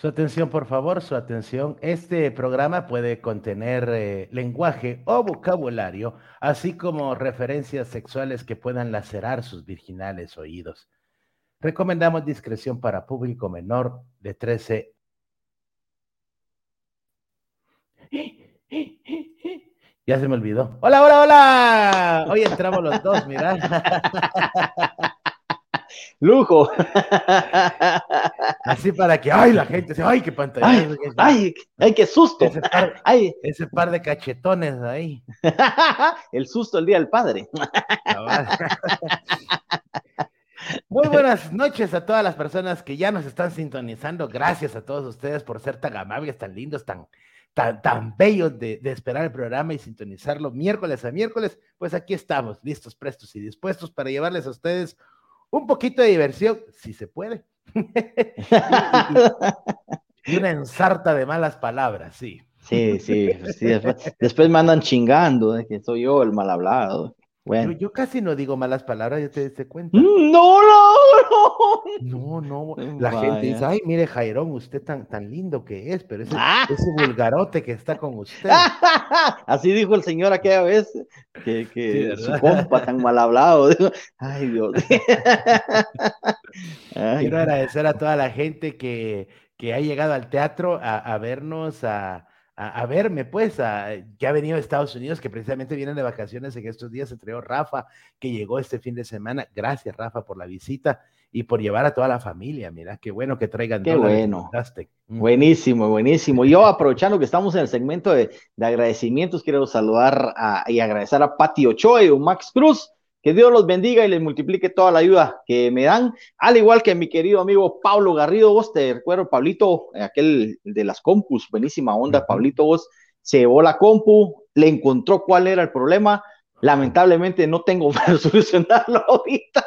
Su atención, por favor, su atención. Este programa puede contener eh, lenguaje o vocabulario, así como referencias sexuales que puedan lacerar sus virginales oídos. Recomendamos discreción para público menor de 13. Ya se me olvidó. Hola, hola, hola. Hoy entramos los dos, mira. lujo. Así para que, ay, la gente se, ay, qué pantalla. Ay, ay, qué susto. Ese par, ay. ese par de cachetones ahí. El susto el día del padre. Muy buenas noches a todas las personas que ya nos están sintonizando. Gracias a todos ustedes por ser tan amables, tan lindos, tan, tan, tan bellos de, de, esperar el programa y sintonizarlo miércoles a miércoles. Pues aquí estamos, listos, prestos y dispuestos para llevarles a ustedes un poquito de diversión, si se puede. y, una ensarta de malas palabras, sí. Sí, sí, sí después, me andan chingando de que soy yo el mal hablado. Yo, casi no digo malas palabras, ya te diste cuenta. Mm, no, no, no. No, no. La gente dice, ay, mire, Jairón, usted tan, tan lindo que es, pero ese, ah. ese vulgarote que está con usted. Así dijo el señor aquella vez, que, que su compa tan mal hablado. Ay, Dios. Quiero agradecer a toda la gente que, que ha llegado al teatro a, a vernos, a a, verme, pues, a, que ha venido de Estados Unidos, que precisamente vienen de vacaciones en estos días, entre Rafa, que llegó este fin de semana. Gracias, Rafa, por la visita y por llevar a toda la familia. Mira, qué bueno que traigan. Qué bueno. Buenísimo, buenísimo. Yo aprovechando que estamos en el segmento de, agradecimientos, quiero saludar y agradecer a Pati Ochoa y a Max Cruz que Dios los bendiga y les multiplique toda la ayuda que me dan, al igual que mi querido amigo Pablo Garrido, vos te recuerdo, Pablito, aquel de las compus, buenísima onda, Pablito, vos se llevó la compu, le encontró cuál era el problema, lamentablemente no tengo para solucionarlo ahorita,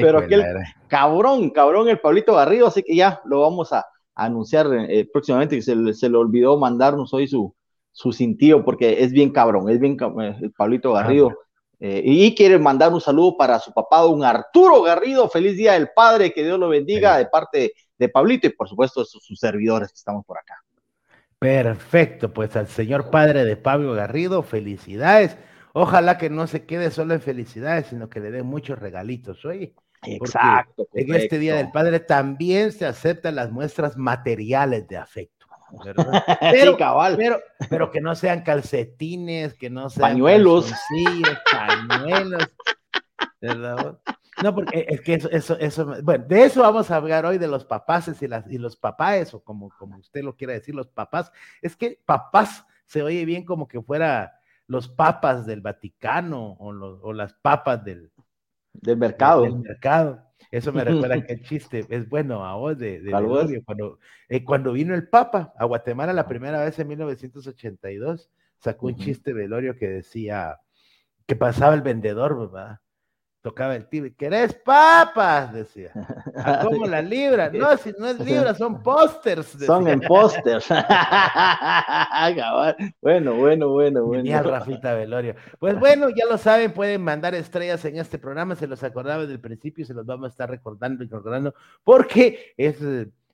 pero aquel cabrón, cabrón el Pablito Garrido, así que ya lo vamos a, anunciar eh, próximamente, que se, se, le olvidó mandarnos hoy su, su cintillo, porque es bien cabrón, es bien eh, el Pablito Garrido. Eh, y quiere mandar un saludo para su papá, don Arturo Garrido. Feliz Día del Padre, que Dios lo bendiga de parte de Pablito y por supuesto sus, sus servidores que estamos por acá. Perfecto, pues al señor padre de Pablo Garrido, felicidades. Ojalá que no se quede solo en felicidades, sino que le dé muchos regalitos, oye. Exacto. En este Día del Padre también se aceptan las muestras materiales de afecto. Pero, Pero, pero, que no sean calcetines, que no sean pañuelos, pañuelos, No, porque es que eso, eso, eso, bueno, de eso vamos a hablar hoy, de los papaces y, las, y los papás, o como, como usted lo quiera decir, los papás. Es que papás se oye bien como que fuera los papas del Vaticano o, los, o las papas del, del mercado. Del mercado. Eso me recuerda que el chiste es bueno a vos de, de cuando, eh, cuando vino el Papa a Guatemala la primera vez en 1982, sacó un chiste Velorio que decía que pasaba el vendedor, ¿verdad? Tocaba el tiro, ¿querés papas? Decía. ¿A cómo la libra? No, si no es libra, son pósters. Son en pósters. bueno, bueno, bueno, bueno. Genial, Rafita Velorio. Pues bueno, ya lo saben, pueden mandar estrellas en este programa, se los acordaba desde el principio y se los vamos a estar recordando y recordando, porque es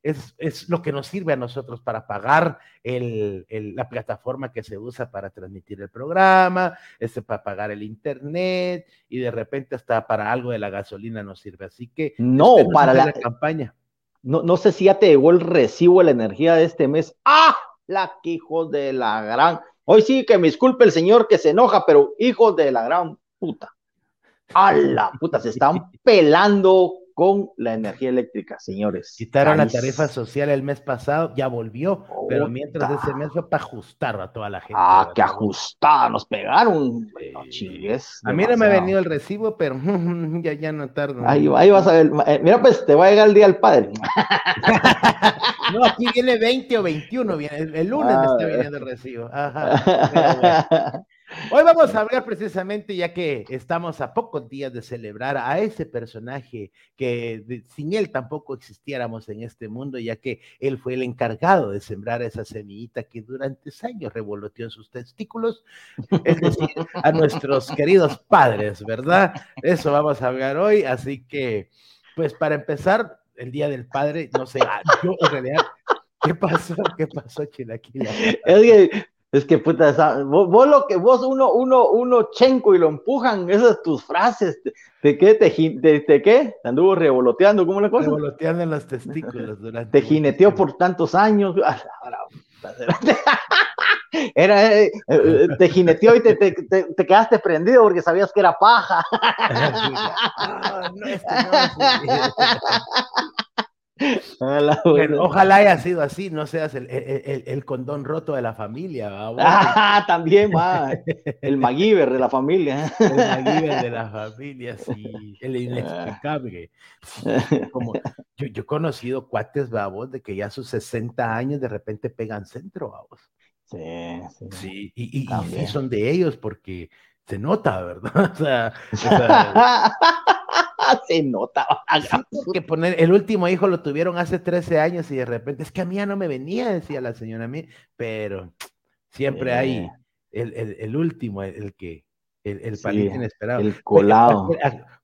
es, lo que nos sirve a nosotros para pagar el, la plataforma que se usa para transmitir el programa, este, para pagar el internet y de repente hasta para algo de la gasolina nos sirve. Así que no, para la, campaña. No, no sé si ya te llegó el recibo de la energía de este mes. ¡Ah! La que hijos de la gran. Hoy sí que me disculpe el señor que se enoja, pero hijos de la gran puta. ¡A la puta! Se están pelando con la energía eléctrica, señores. Quitaron la tarifa social el mes pasado, ya volvió, pero mientras ese mes fue para ajustar a toda la gente. Ah, que ajustada, nos pegaron. a mí no me ha venido el recibo, pero ya, ya no tardo. Ahí, ahí, vas a ver, eh, mira, pues te va a llegar el día del padre. no, aquí viene 20 o 21, el, lunes me está ah. viniendo el recibo. Ajá. Hoy vamos a hablar precisamente, ya que estamos a pocos días de celebrar a ese personaje que sin él tampoco existiéramos en este mundo, ya que él fue el encargado de sembrar esa semillita que durante años revoloteó en sus testículos, es decir, a nuestros queridos padres, ¿verdad? Eso vamos a hablar hoy, así que, pues para empezar, el Día del Padre, no sé, ah, yo en realidad ¿Qué pasó? ¿Qué pasó, Chilaquila? Es que, es que puta, vos, lo que vos uno, uno, uno chenco y lo empujan, esas tus frases, ¿de qué? ¿Te, de, qué? Anduvo revoloteando, ¿cómo la cosa? Revoloteando en los testículos durante. Te jineteó por tantos años. Era, eh, eh, te jineteó y te, te, te, quedaste prendido porque sabías que era paja. no, este ojalá haya sido así, no seas el, el, el condón roto de la familia. Ah, también va. El MacGyver de la familia. El MacGyver de la familia, sí. El inexplicable. Como, yo, yo he conocido cuates, babos, de que ya a sus 60 años de repente pegan centro, babos. Sí, sí. Sí, y, y, son de ellos porque se nota, ¿verdad? O sea, se nota. que poner, el último hijo lo tuvieron hace 13 años y de repente, es que a mí ya no me venía, decía la señora a mí, pero siempre hay el, el, el, último, el, que, el, palito inesperado. El colado.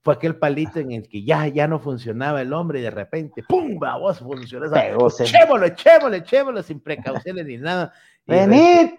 Fue, aquel palito en el que ya, ya no funcionaba el hombre y de repente, ¡pum! vos funcionó. Echémoslo, echémoslo, echémoslo, sin precauciones ni nada. ¡Venid!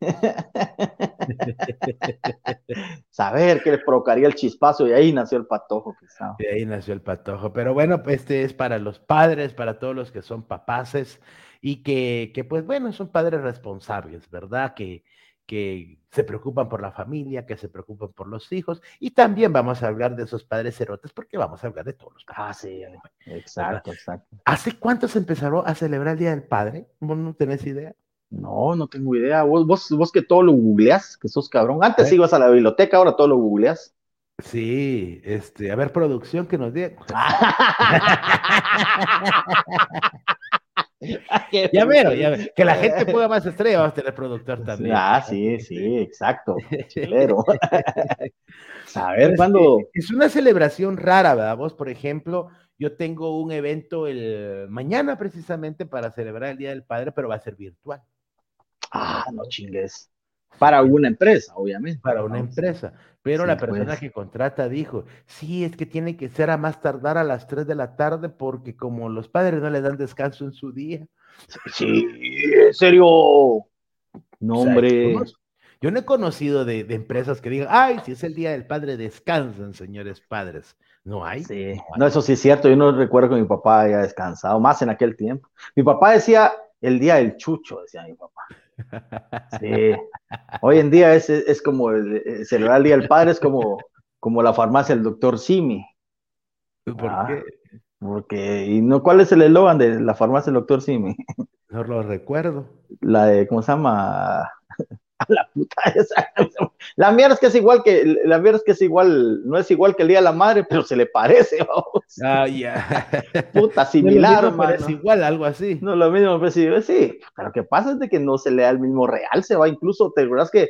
Saber que les provocaría el chispazo y ahí nació el patojo. De ahí nació el patojo. Pero bueno, pues este es para los padres, para todos los que son papaces y que, que pues bueno, son padres responsables, ¿verdad? Que, que se preocupan por la familia, que se preocupan por los hijos, y también vamos a hablar de esos padres erotes, porque vamos a hablar de todos los padres. Ah, sí, exacto, exacto. ¿Hace cuánto se empezó a celebrar el Día del Padre? ¿Vos no tenés idea? No, no tengo idea. Vos, vos, vos que todo lo googleás, que sos cabrón. Antes ibas a la biblioteca, ahora todo lo googleás. Sí, este, a ver, producción que nos diga. ya veo, ya veo. Que la gente pueda más estrella, vamos a tener productor también. Ah, sí, sí, exacto. Chilero. a ver, cuando. Es una celebración rara, ¿verdad? Vos, por ejemplo, yo tengo un evento el mañana precisamente para celebrar el Día del Padre, pero va a ser virtual. Ah, no chingues. Para una empresa, obviamente. Para una empresa. Pero la persona pues. que contrata dijo, sí, es que tiene que ser a más tardar a las 3 de la tarde porque como los padres no le dan descanso en su día. Sí, en serio. No, hombre. Yo no he conocido de, empresas que digan, ay, si es el día del padre, descansan, señores padres. No hay. Sí, no, eso sí es cierto. Yo no recuerdo que mi papá haya descansado, más en aquel tiempo. Mi papá decía el día del chucho, decía mi papá. Sí. Hoy en día es, es como el, celebrar el Día del Padre, es como, como la farmacia del doctor Simi. ¿Por ah, qué? Porque, ¿y no cuál es el eslogan de la farmacia del doctor Simi? No lo recuerdo. La de, ¿cómo se llama? a la puta esa. La mierda es que es igual que, la mierda es que es igual, no es igual que el Día de la Madre, pero se le parece, vamos. Ah, ya. Puta, similar, no Es igual, algo así. No, lo mismo, pero sí, sí, lo que pasa es de que no se le da el mismo real, se va incluso, te acuerdas que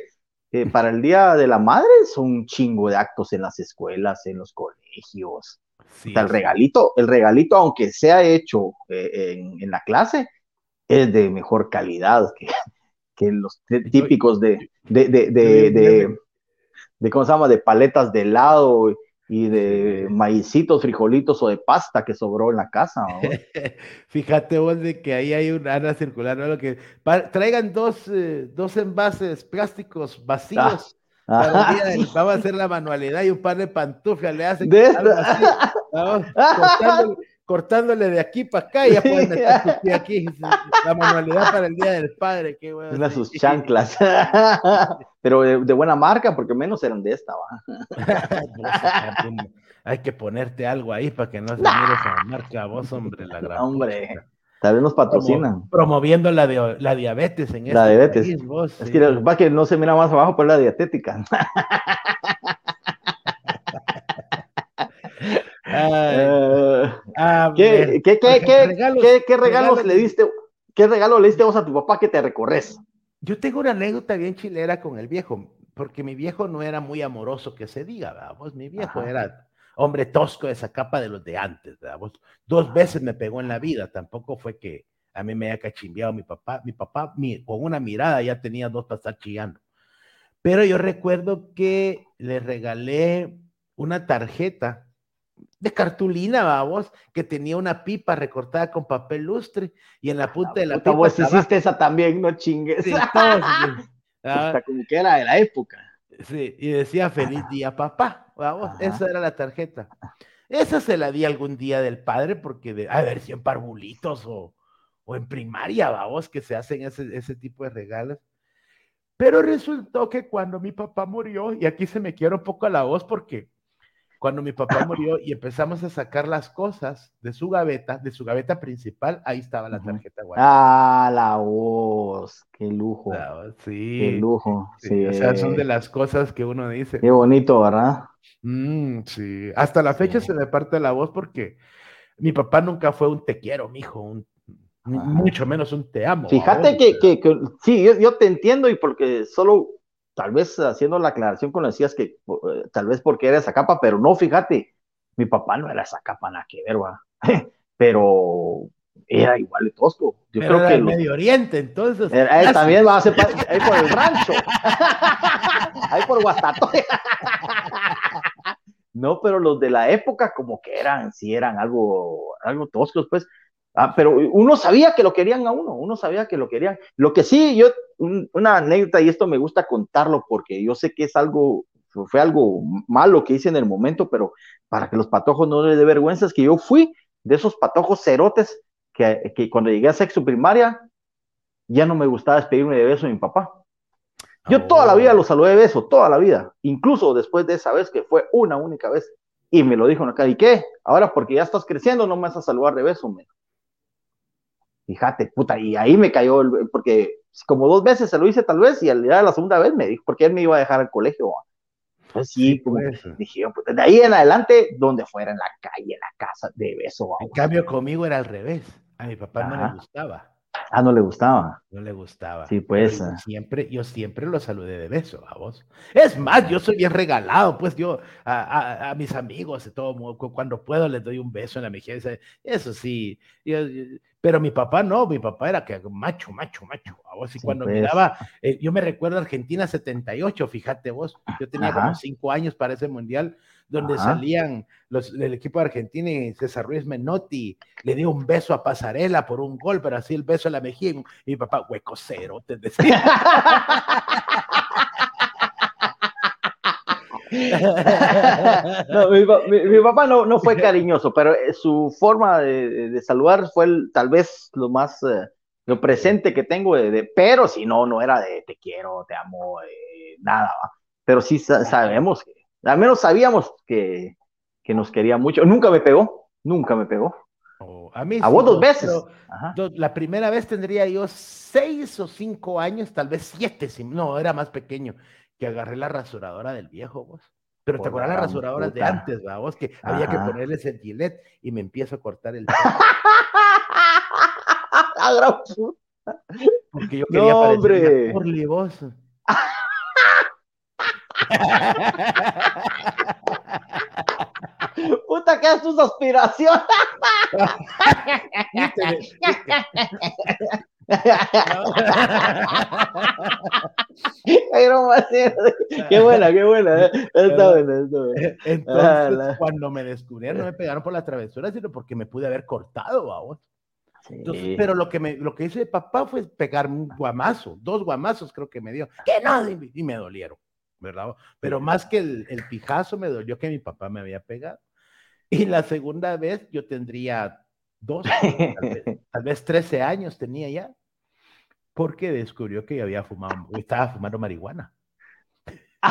para el Día de la Madre son un chingo de actos en las escuelas, en los colegios. Sí, el regalito, el regalito, aunque sea hecho eh, en, en la clase, es de mejor calidad que, que los típicos de, de, de, de, de, ¿cómo se llama? De paletas de helado y de maicitos, frijolitos o de pasta que sobró en la casa. Fíjate vos de que ahí hay una ana circular, ¿no? Lo que traigan dos, eh, dos envases plásticos vacíos. Ah. vamos a hacer la manualidad y un par de pantuflas le hacen vamos, cortándole de aquí para acá y ya pueden meter su pie aquí. La manualidad para el Día del Padre, qué bueno. Una sus chanclas. Pero de, buena marca, porque menos eran de esta, Hay que ponerte algo ahí para que no se mire esa marca vos, hombre, la gran Hombre, tal vez nos patrocinan. promoviendo la, de, la diabetes en La este diabetes. vos, es que, va que no se mira más abajo, por la dietética. ¿Qué, qué, regalos le diste? ¿Qué regalo le diste vos a tu papá que te recorres? Yo tengo una anécdota bien chilera con el viejo, porque mi viejo no era muy amoroso que se diga, vamos, mi viejo era hombre tosco de esa capa de los de antes, Dos veces me pegó en la vida, tampoco fue que a mí me haya cachimbeado mi papá, mi papá con una mirada ya tenía dos para estar chillando. Pero yo recuerdo que le regalé una tarjeta de cartulina, vamos, que tenía una pipa recortada con papel lustre y en la punta de la pipa. Vos hiciste esa también, no chingues. Sí, todos, ah, como que era de la época. Sí, y decía feliz día, papá. Vamos, esa era la tarjeta. Esa se la di algún día del padre porque de, a ver si en parvulitos o, o en primaria, vamos, que se hacen ese, ese tipo de regalos. Pero resultó que cuando mi papá murió, y aquí se me quiere un poco la voz porque cuando mi papá murió y empezamos a sacar las cosas de su gaveta, de su gaveta principal, ahí estaba la tarjeta Ah, la voz, qué lujo. sí. Qué lujo. Sí, O sea, son de las cosas que uno dice. Qué bonito, ¿verdad? Mm, sí. Hasta la fecha se me parte la voz porque mi papá nunca fue un te quiero, mijo, un, mucho menos un te amo. Fíjate que, que, que, sí, yo, yo te entiendo y porque solo tal vez haciendo la aclaración cuando decías que eh, tal vez porque era esa capa, pero no, fíjate, mi papá no era esa capa, nada que ver, va. pero era igual de tosco. Yo creo que el Medio Oriente, entonces. también va a ser ahí por el rancho, ahí por Guastatoya. no, pero los de la época como que eran, sí eran algo, algo toscos, pues. Ah, pero uno sabía que lo querían a uno, uno sabía que lo querían. Lo que sí, yo, una anécdota, y esto me gusta contarlo porque yo sé que es algo, fue algo malo que hice en el momento, pero para que los patojos no les dé vergüenza, es que yo fui de esos patojos cerotes que, que cuando llegué a sexo primaria, ya no me gustaba despedirme de beso de mi papá. Yo toda la vida lo saludé de beso, toda la vida, incluso después de esa vez que fue una única vez, y me lo dijo en acá, ¿y qué? Ahora porque ya estás creciendo no me vas a saludar de beso, me fíjate, puta, y ahí me cayó, porque como dos veces se lo hice tal vez, y al día de la segunda vez me dijo, porque él me iba a dejar al colegio. Pues sí, como pues. dije, puta, de ahí en adelante, donde fuera, en la calle, en la casa, de beso. En cambio, conmigo era al revés. A mi papá no le gustaba. Ah, no le gustaba. No le gustaba. Sí, pues. Yo siempre, yo siempre lo saludé de beso a vos. Es más, yo soy bien regalado, pues yo a, a, mis amigos, de todo cuando puedo les doy un beso en la mejilla. Eso sí, pero mi papá no, mi papá era que macho, macho, macho. A vos, y cuando pues. miraba, eh, yo me recuerdo Argentina 78, fíjate vos, yo tenía como cinco años para ese mundial donde salían los del equipo de Argentina y César Ruiz Menotti le dio un beso a Pasarela por un gol, pero así el beso a la mejilla y mi papá, hueco cero, te decía. no, mi, papá no, no, fue cariñoso, pero eh, su forma de, saludar fue tal vez lo más, eh, lo presente que tengo, de, pero si no, no era de te quiero, te amo, eh, nada, pero sí sabemos que al menos sabíamos que, que nos quería mucho. Nunca me pegó, nunca me pegó. Oh, a mí a vos dos veces. la primera vez tendría yo seis o cinco años, tal vez siete, no, era más pequeño, que agarré la rasuradora del viejo, vos. Pero te acuerdas las rasuradoras de antes, ¿va? vos, que había que ponerle el gilet y me empiezo a cortar el Porque yo quería no, hombre. vos. Puta, ¿qué es tus aspiraciones? qué buena, qué buena. Eh. Está buena, está buena. Entonces, ah, cuando me descubrieron, no me pegaron por la travesura, sino porque me pude haber cortado, vamos. Entonces, pero lo que, me, lo que hice papá fue pegar un guamazo, dos guamazos creo que me dio, que no, y me dolieron. ¿Verdad? Pero más que el, el pijazo me dolió que mi papá me había pegado. Y la segunda vez yo tendría dos, tal vez, 13 años tenía ya, porque descubrió que yo había fumado, estaba fumando marihuana.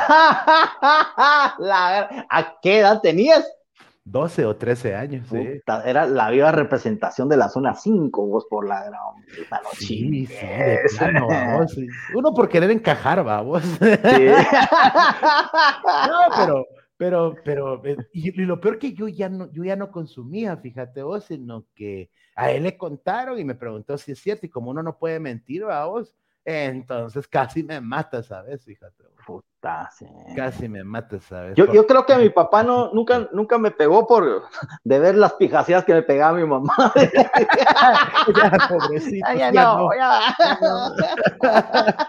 ¿A qué edad tenías? 12 o 13 años, sí. Era la viva representación de la zona 5, vos por la Sí, sí, Uno por querer encajar, vamos. Sí. no, pero, pero, pero, eh, y, lo peor que yo ya no, yo ya no consumía, fíjate vos, sino que a él le contaron y me preguntó si es cierto, y como uno no puede mentir, vos, entonces casi me mata, ¿sabes? Fíjate. Puta, Casi me mata, ¿sabes? Yo, yo, creo que mi papá no, nunca, nunca me pegó por de ver las pijacias que me pegaba mi mamá. ya, pobrecito. Ya, no, ya.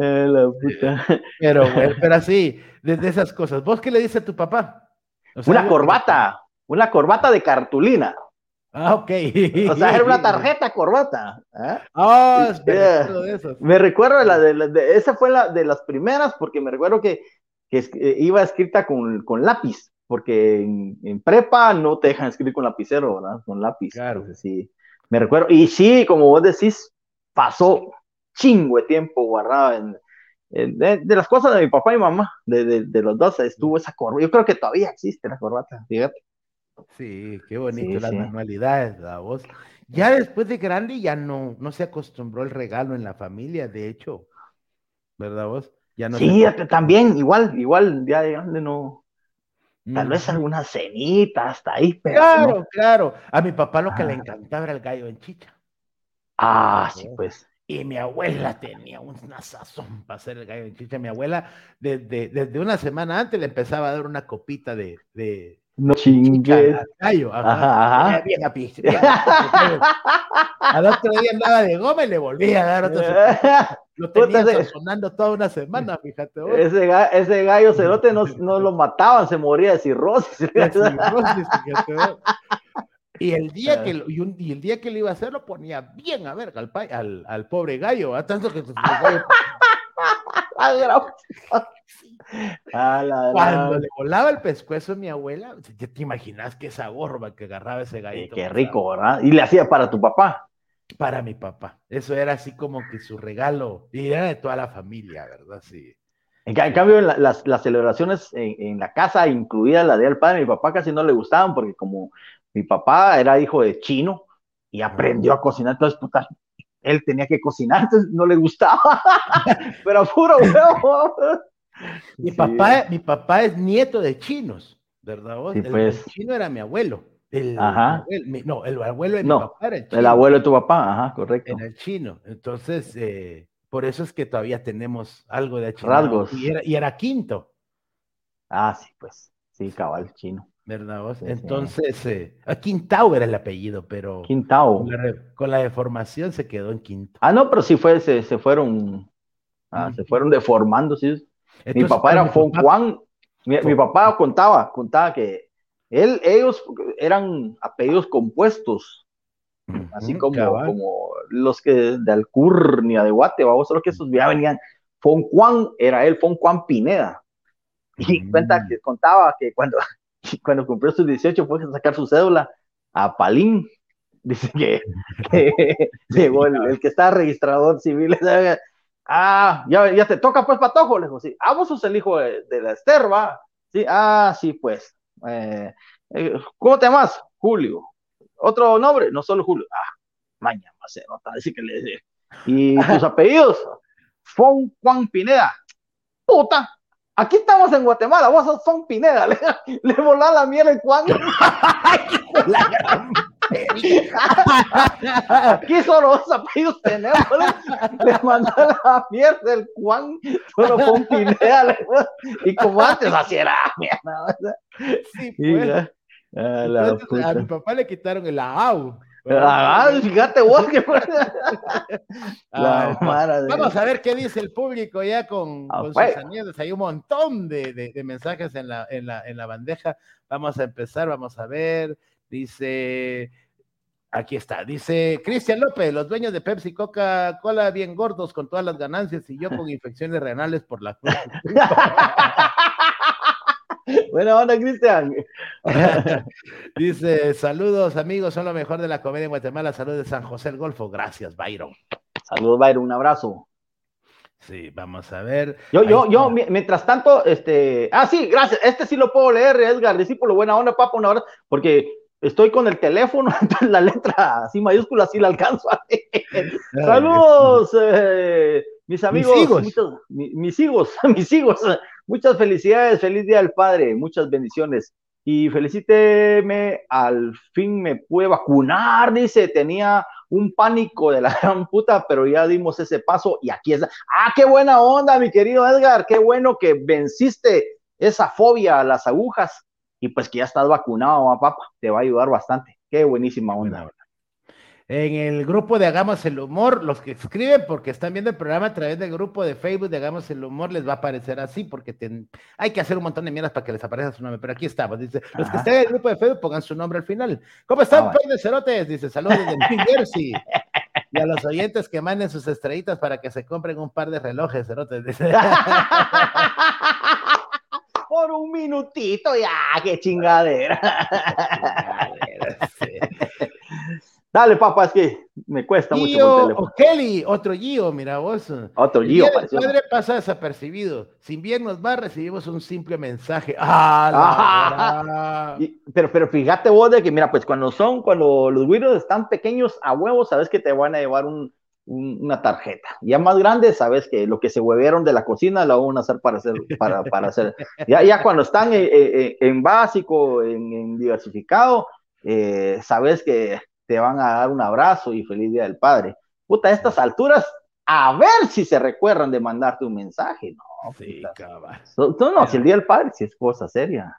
eh, la puta. Pero, bueno, pero así, desde esas cosas. ¿Vos qué le dices a tu papá? una corbata, una corbata de cartulina. Ah, ok. O sea, era una tarjeta corbata. ¿eh? Me recuerdo de eso. Me recuerdo de la de, esa fue la de las primeras, porque me recuerdo que, que eh, iba escrita con, con lápiz, porque en, prepa no te dejan escribir con lapicero, ¿verdad? Con lápiz. Claro. sí, me recuerdo. Y sí, como vos decís, pasó chingo de tiempo guardado en, de, las cosas de mi papá y mamá, de, de, los dos, estuvo esa corbata. Yo creo que todavía existe la corbata, fíjate. Sí, qué bonito las manualidades, la voz. Ya después de grande ya no, no se acostumbró el regalo en la familia, de hecho, ¿verdad vos? Ya no sí, también, igual, igual, ya de grande no. Tal vez alguna cenita hasta ahí, pero. Claro, claro. A mi papá lo que le ah. encantaba era el gallo en chicha. Ah, sí, pues. Y mi abuela tenía una sazón para hacer el gallo en chicha. Mi abuela, desde, desde una semana antes, le empezaba a dar una copita de, de no chingues. Gallo, ajá, ajá. Bien a Al otro día andaba de goma y le volvía a dar otro. Lo tenía sonando toda una semana, fíjate. Ese, ese gallo cerote no, no, lo mataban, se moría de cirrosis. De cirrosis fíjate. Y el día que y, un, y, el día que le iba a hacer lo ponía bien a ver al, al, al pobre gallo, ¿ah? tanto que gallo Cuando le volaba el pescuezo a mi abuela, ya te imaginas que esa gorba que agarraba ese gallito. qué rico, ¿verdad? Y le hacía para tu papá. Para mi papá. Eso era así como que su regalo. Y era de toda la familia, ¿verdad? Sí. En, cambio, las, celebraciones en, la casa, incluida la de del padre, mi papá casi no le gustaban porque como mi papá era hijo de chino y aprendió a cocinar, entonces puta, él tenía que cocinar, entonces no le gustaba, pero puro huevo. Mi, papá, mi papá es nieto de chinos, ¿verdad? pues. el, chino era mi abuelo. El, ajá. no, el abuelo de mi papá era el chino. El abuelo de tu papá, ajá, correcto. Era el chino. Entonces, eh, por eso es que todavía tenemos algo de chino. Rasgos. Y era, y era quinto. Ah, sí, pues. Sí, cabal, chino. ¿verdad vos? Entonces, eh, Quintao era el apellido, pero Quintao. Con la, deformación se quedó en Quinto. Ah, no, pero sí fue, se, se fueron, ah, se fueron deformando, sí. Mi papá era Fon Juan, mi, papá contaba, contaba que él, ellos eran apellidos compuestos, así como, como los que de Alcurnia, de Guate, vamos, solo que esos ya venían. Fon Juan era él, Fon Juan Pineda. Y cuenta mm. que contaba que cuando cuando cumplió sus 18 fue a sacar su cédula a Palín. Dice que, llegó el, que está registrador civil. Ah, ya, ya te toca pues Patojo. Le dijo, sí. Ah, vos sos el hijo de, la Esther, va. Sí, ah, sí, pues. Eh, eh, ¿Cómo te llamas? Julio. ¿Otro nombre? No solo Julio. Ah, mañana, se nota, decir que le ¿Y tus apellidos? Fon Juan Pineda. Puta, Aquí estamos en Guatemala, vos sos Son Pineda, le, le volá la mierda el Juan. Aquí solo dos apellidos tenemos, le, mandó la mierda el Juan, solo Fon Pineda, y como antes así era mierda. Sí, pues. a mi papá le quitaron el AU. Ah, fíjate vos que ah, Vamos a ver qué dice el público ya con, ah, sus años. Hay un montón de, de, mensajes en la, en, la, en la bandeja. Vamos a empezar, vamos a ver. Dice, aquí está, dice Cristian López, los dueños de Pepsi Coca-Cola bien gordos con todas las ganancias y yo con infecciones renales por la Buena onda, Cristian. Dice, saludos amigos, son lo mejor de la comedia en Guatemala. Saludos de San José el Golfo. Gracias, Byron. Saludos, Byron, un abrazo. Sí, vamos a ver. Yo, yo, yo, mientras tanto, este, ah, sí, gracias. Este sí lo puedo leer, Edgar, discípulo, buena onda, papá, una hora, porque estoy con el teléfono, entonces la letra así mayúscula sí la alcanzo. Saludos, eh, mis amigos, mis hijos, mis hijos, Muchas felicidades, feliz día del padre, muchas bendiciones. Y felicíteme, al fin me pude vacunar, dice, tenía un pánico de la gran puta, pero ya dimos ese paso y aquí está. Ah, qué buena onda, mi querido Edgar, qué bueno que venciste esa fobia a las agujas y pues que ya estás vacunado, papá, te va a ayudar bastante. Qué buenísima onda. en el grupo de Hagamos el Humor, los que escriben porque están viendo el programa a través del grupo de Facebook de Hagamos el Humor, les va a aparecer así, porque hay que hacer un montón de mierdas para que les aparezca su nombre. Pero aquí estamos, dice, los que estén en el grupo de Facebook pongan su nombre al final. ¿Cómo están, ah, de Cerotes? Dice, saludos desde New Jersey. Y a los oyentes que manden sus estrellitas para que se compren un par de relojes, Cerotes. Dice. Por un minutito, ya, qué chingadera. Dale, papá, es que me cuesta mucho. Gio o Kelly, otro Gio, mira vos. Otro Gio. El padre pasa desapercibido. Sin bien nos va, recibimos un simple mensaje. ¡Ah! pero, pero fíjate vos de que, mira, pues cuando son, cuando los güiros están pequeños a huevos, sabes que te van a llevar una tarjeta. Ya más grande, sabes que lo que se huevieron de la cocina lo van a hacer para hacer, para, para hacer. Ya, ya cuando están en, básico, en, diversificado, eh, sabes que te van a dar un abrazo y feliz día del padre. Puta, a estas alturas, a ver si se recuerdan de mandarte un mensaje. No, sí, Tú no, si el día del padre, si es cosa seria.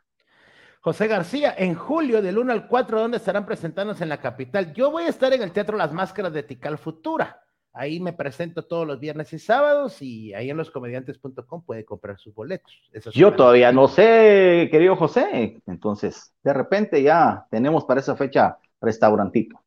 José García, en julio del 1 al 4, ¿dónde estarán presentándose en la capital? Yo voy a estar en el Teatro Las Máscaras de Tical Futura. Ahí me presento todos los viernes y sábados y ahí en loscomediantes.com puede comprar sus boletos. Yo todavía no sé, querido José. Entonces, de repente ya tenemos para esa fecha restaurantito.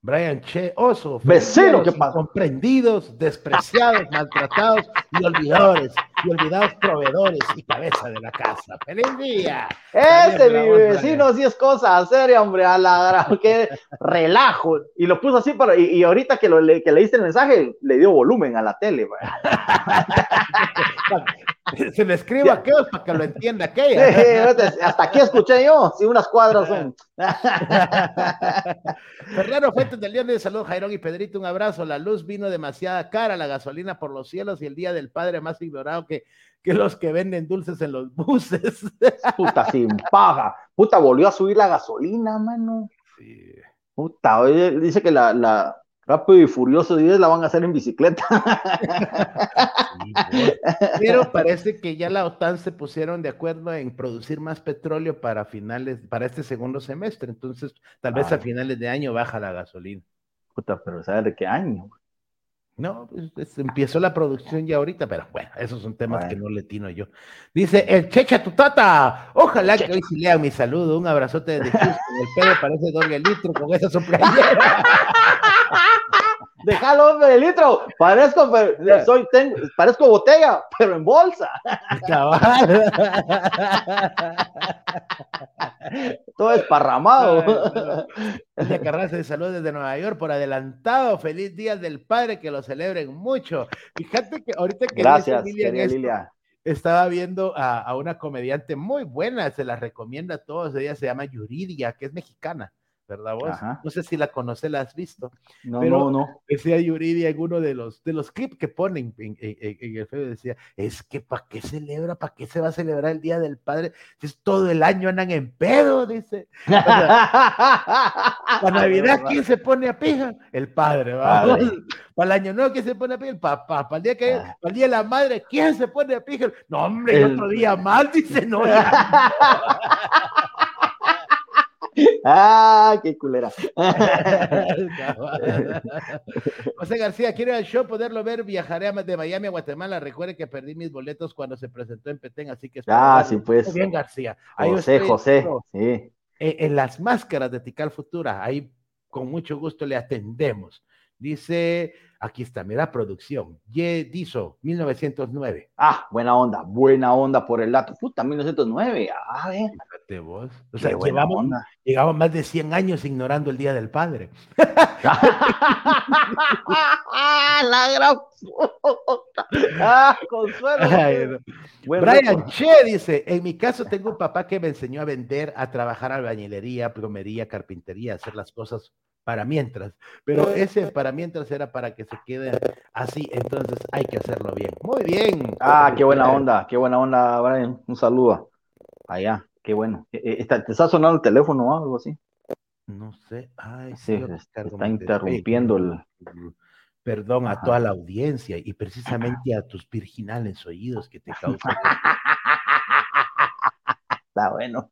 Brian Che Oso. Vecino, que Comprendidos, despreciados, maltratados y olvidadores. Y olvidados proveedores y cabeza de la casa. ¡Feliz día! Ese mi vecino sí es cosa seria, hombre. A la qué relajo. Y lo puso así para. Y, ahorita que, lo, que leíste el mensaje, le dio volumen a la tele. Se le escribo a aquellos para que lo entienda aquella. hasta aquí escuché yo, si unas cuadras son. Fernando Fuentes del León de Salud, Jairón y Pedrito, un abrazo. La luz vino demasiada cara, la gasolina por los cielos y el día del padre más ignorado que, que los que venden dulces en los buses. Puta, sin paga. Puta, volvió a subir la gasolina, mano. Sí. Puta, dice que la, la, Rápido y Furioso 10 la van a hacer en bicicleta. pero parece que ya la OTAN se pusieron de acuerdo en producir más petróleo para finales, para este segundo semestre. Entonces, tal vez a finales de año baja la gasolina. Puta, pero ¿sabes de qué año? No, pues, empezó la producción ya ahorita, pero bueno, esos son temas que no le tino yo. Dice el Checha Tutata, ojalá que hoy sí lea mi saludo, un abrazote de Houston, el pedo parece doble litro con esa soplayera. Déjalo de litro. Parezco, soy, tengo, parezco botella, pero en bolsa. Todo esparramado. Doña Carranza de Salud desde Nueva York por adelantado. Feliz Día del Padre, que lo celebren mucho. Fíjate que ahorita que Gracias, Lilia. estaba viendo a, a, una comediante muy buena, se la recomienda a todos. Ella se llama Yuridia, que es mexicana. ¿Verdad vos? No sé si la conoces, la has visto. No, no, no. Decía Yuridia en uno de los, de los clips que ponen en, el feo, decía, es que ¿para qué celebra? ¿Para qué se va a celebrar el Día del Padre? Si es todo el año andan en pedo, dice. Para Navidad, ¿quién se pone a pija? El padre, ¿va? Para el año nuevo, ¿quién se pone a pija? El papá. Para el día que, ah. para el día de la madre, ¿quién se pone a pija? No, hombre, el... otro día más, dice, no. ah, qué culera. José García, quiero al show poderlo ver. Viajaré de Miami a Guatemala. Recuerde que perdí mis boletos cuando se presentó en Petén, así que. Ah, sí, pues. bien, García. José, José, sí. En, las máscaras de Tical Futura, ahí con mucho gusto le atendemos. Dice Aquí está, mira, producción. Ye Dizo, 1909. Ah, buena onda, buena onda por el dato. Puta, 1909. Ah, eh. Fíjate vos. O sea, llevamos, llegamos más de 100 años ignorando el Día del Padre. La gran Ah, consuelo. Brian Che dice: En mi caso, tengo un papá que me enseñó a vender, a trabajar albañilería, plomería, carpintería, hacer las cosas para mientras. Pero ese para mientras era para que se quede así, entonces hay que hacerlo bien. Muy bien. Ah, qué buena onda, qué buena onda, Brian. Un saludo. Allá, qué bueno. Eh, eh, ¿Te está sonando el teléfono o algo así? No sé. Ay, sí, está interrumpiendo el. Perdón a toda la audiencia y precisamente a tus virginales oídos que te causan. Está bueno.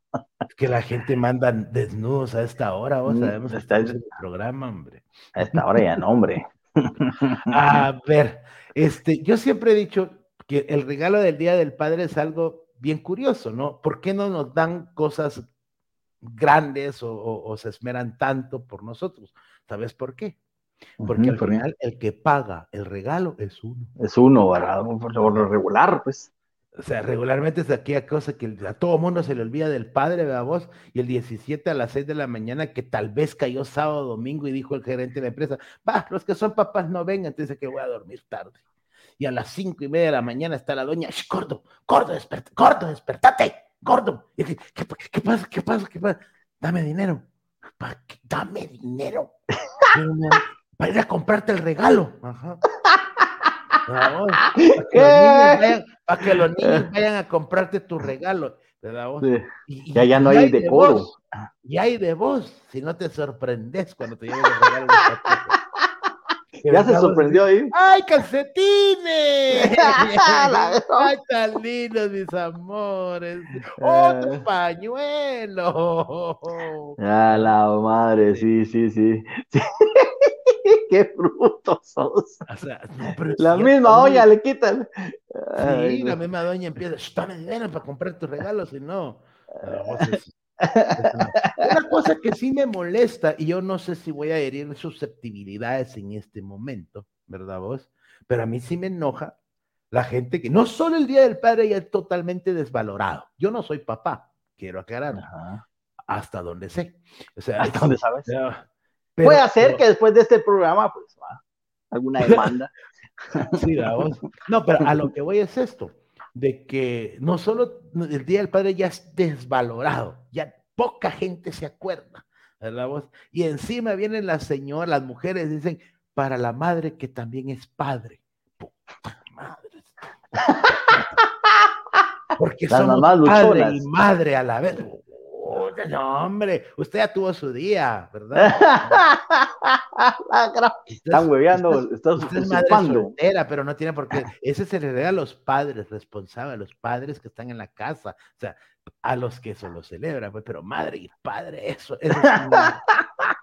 que la gente manda desnudos a esta hora, vos Mm, sabemos que está- el programa, hombre. A esta hora ya no, hombre. A ver, este, yo siempre he dicho que el regalo del Día del Padre es algo bien curioso, ¿no? ¿Por qué no nos dan cosas grandes o, o- o se esmeran tanto por nosotros? ¿Sabes por qué? Porque al final el que paga el regalo es uno. Es uno, ¿verdad? Por lo regular, pues. O sea, regularmente es aquella cosa que a todo mundo se le olvida del padre, ¿verdad vos? Y el 17 a las 6 de la mañana, que tal vez cayó sábado, domingo, y dijo el gerente de la empresa, va, los que son papás no vengan, entonces que voy a dormir tarde. Y a las cinco y media de la mañana está la doña, "Sh, gordo, gordo, desperta, gordo, despertate, gordo. Y dice, ¿qué, qué pasa? ¿Qué pasa? ¿Qué pasa? Dame dinero. Dame dinero. Para ir a comprarte el regalo. Ajá. Para que, los niños vayan, para que los niños vayan a comprarte tu regalo. ¿verdad vos? Sí. Y- Ya, ya no hay de decoro. vos, Y hay de vos, si no te sorprendes cuando te lleven los regalos. de Ya se sorprendió ahí. ¡Ay, calcetines! ¡Ay, tan lindos mis amores! ¡Otro pañuelo! Ya la madre, sí, sí, sí. Sí. Qué brutos sos. O sea, no, pero es La cierto, misma olla le quitan. Sí, la misma doña empieza, "Shh, dame dinero para comprar tus regalos, si no. Una, cosa que sí me molesta, y yo no sé si voy a herir susceptibilidades en este momento, ¿verdad vos? Pero a mí sí me enoja la gente que no solo el Día del Padre ya es totalmente desvalorado. Yo no soy papá, quiero aclarar, Ajá. hasta donde sé. O sea, ¿Hasta dónde sabes? Pero- Puede pero- ser que después de este programa, pues, va, alguna demanda. Sí, ¿verdad vos? No, pero a lo que voy es esto, de que no solo el Día del Padre ya es desvalorado, ya poca gente se acuerda, ¿verdad vos? Y encima vienen las señoras, las mujeres dicen, para la madre que también es padre. Puta madre. Porque Las somos mamás padre luchonas. y madre a la vez. Puta, No, hombre, usted ya tuvo su día, ¿verdad? Están hueveando, están Usted madre soltera, pero no tiene por qué. Ese se le da a los padres responsables, a los padres que están en la casa, o sea, a los que eso lo celebran, pues, pero madre y padre, eso, eso es una-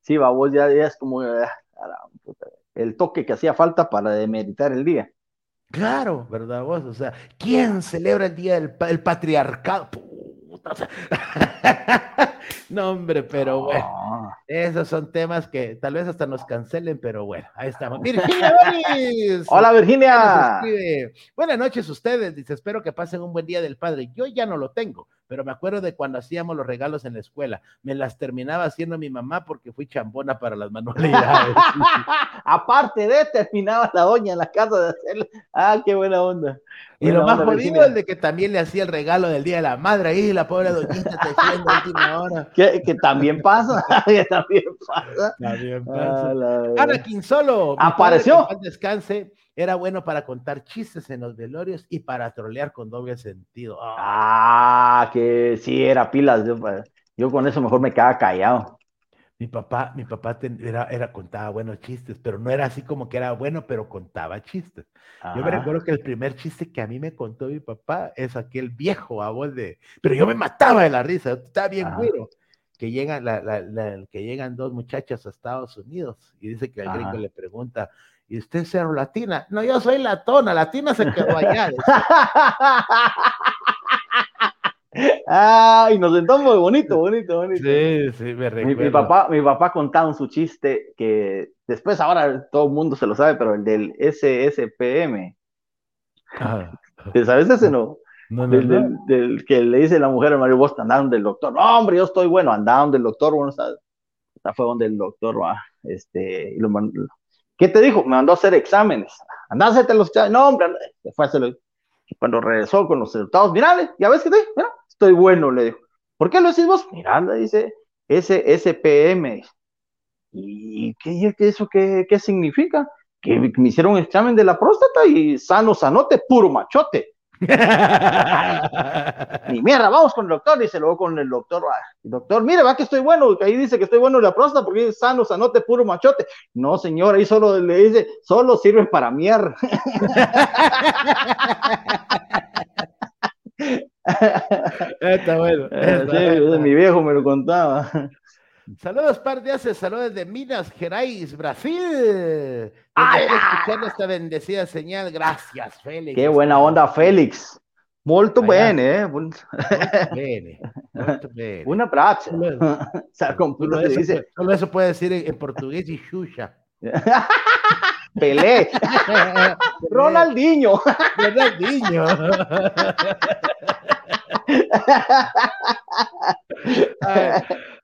Sí, va, vos ya, ya es como a la puta, el toque que hacía falta para demeritar el día. Claro, ¿verdad vos? O sea, ¿quién celebra el día del pa- el patriarcado? Puta, o sea, no, hombre, pero bueno. No. Esos son temas que tal vez hasta nos cancelen, pero bueno, ahí estamos. Virginia Boris. Hola, Virginia. Buenas noches ustedes, dice, espero que pasen un buen día del padre. Yo ya no lo tengo, pero me acuerdo de cuando hacíamos los regalos en la escuela. Me las terminaba haciendo mi mamá porque fui chambona para las manualidades. Aparte de, terminaba la doña en la casa de hacerle. Ah, qué buena onda. y Buena lo más jodido es de que también le hacía el regalo del Día de la Madre ahí, la pobre doñita tejiendo a última hora. Que, que también pasa, que también pasa. También Ah, la- Anakin solo. padre, Apareció. paz descanse. Era bueno para contar chistes en los velorios y para trolear con doble sentido. Ah, Ah, que sí, era pilas. Yo, yo con eso mejor me quedaba callado. Mi papá, mi papá ten- era, era, contaba buenos chistes, pero no era así como que era bueno, pero contaba chistes. Yo me Ajá. recuerdo que el primer chiste que a mí me contó mi papá es aquel viejo a voz de. Pero yo me mataba de la risa, estaba bien Ajá. güiro. Que llegan, la, la- la- que llegan dos muchachas a Estados Unidos y dice que el gringo Ajá. le pregunta, ¿y usted es cero latina? No, yo soy latona, latina se quedó allá. Ay, nos sentamos bonito, bonito, bonito. Sí, sí, me recuerdo. mi papá, mi papá contaba un su chiste que después ahora todo el mundo se lo sabe, pero el del SSPM. Ah, ¿Sabes ese no? no, no, Del, no. del- del que le dice la mujer a Mario vos andaron del doctor. No, hombre, yo estoy bueno, andaron del doctor, bueno, esta, esta fue donde el doctor va, este, y lo mandó- ¿qué te dijo? Me mandó a hacer exámenes. Andá a hacerte los exámenes. No, hombre, se fue a hacerlo. Cuando regresó con los resultados, mirale, ya ves que te, mira, estoy bueno, le dijo. ¿Por qué lo decís vos? Mira, le dice SSPM. ¿Y qué, eso qué, qué significa? Que me hicieron un examen de la próstata y sano, sanote, puro machote. Ni mierda, vamos con el doctor, dice luego con el doctor, ah, doctor, mire, va que estoy bueno, ahí dice que estoy bueno en la próstata porque es sano, sanote, puro machote. No, señor, ahí solo le dice, solo sirve para mierda. Está bueno. sí, mi viejo me lo contaba. Saludos, par de haces, saludos de Minas Gerais, Brasil. Escuchando esta bendecida señal, gracias, Félix. Qué buena onda, Félix. Molto bene, eh. Molto bene, molto bene. Un abbraccio. Solo, solo, eso, dice... solo eso puede decir en, en portugués y Xuxa. Pelé. Ronaldinho. Ronaldinho.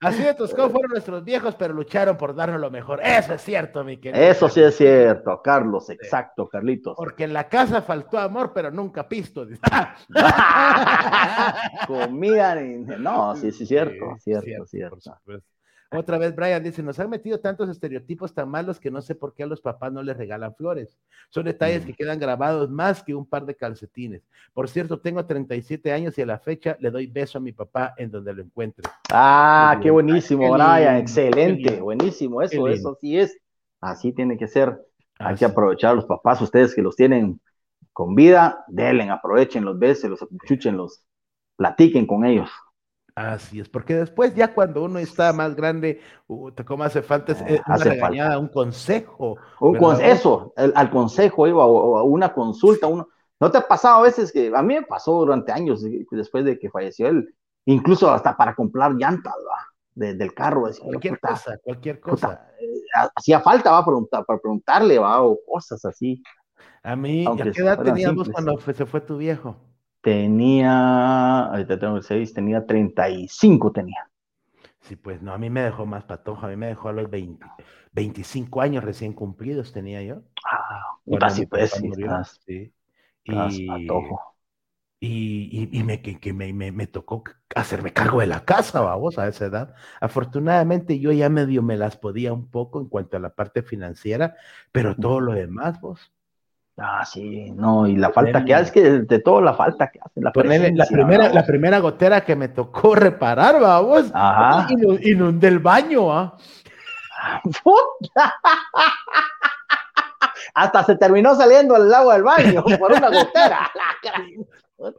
así de Toscón fueron nuestros viejos, pero lucharon por darnos lo mejor. Eso es cierto, mi querido. Eso sí es cierto, Carlos, exacto, Carlitos. Porque en la casa faltó amor, pero nunca pisto. Comida, no, sí, sí, es cierto, cierto, cierto. cierto. Otra vez Brian dice, nos han metido tantos estereotipos tan malos que no sé por qué a los papás no les regalan flores. Son detalles que quedan grabados más que un par de calcetines. Por cierto, tengo 37 años y a la fecha le doy beso a mi papá en donde lo encuentre. Ah, qué buenísimo, Brian, excelente, buenísimo, eso, eso sí es. Así tiene que ser. Hay que aprovechar a los papás, ustedes que los tienen con vida, denle, aprovechen los besos, los los platiquen con ellos. Así es, porque después ya cuando uno está más grande, uh, ¿cómo hace falta es, una hace regañada, falta. un consejo? Un eso, el, al consejo iba, o, o, una consulta, uno, ¿no te ha pasado a veces que, a mí me pasó durante años después de que falleció él, incluso hasta para comprar llantas, ¿va? De, del carro. Decía, cualquier puta, cosa, cualquier cosa. Puta, eh, hacía falta, va, preguntar, para preguntarle, va, o cosas así. A mí, ¿a qué edad teníamos cuando se fue tu viejo? Tenía, ahorita tengo 6, tenía 35 tenía. Sí, pues no, a mí me dejó más patojo, a mí me dejó a los 20, 25 años recién cumplidos tenía yo. Ah, casi pues, sí, estás, sí. Y, patojo. Y, y, y, me, que, que me, me, me, tocó hacerme cargo de la casa, vamos, a esa edad. Afortunadamente yo ya medio me las podía un poco en cuanto a la parte financiera, pero todo lo demás, vos, Ah, sí, no, y la falta que hace, es que de, todo la falta que hace. La, la, primera, la primera gotera que me tocó reparar, vamos, Ajá. inundé el baño, ¿ah? Hasta se terminó saliendo el agua del baño por una gotera.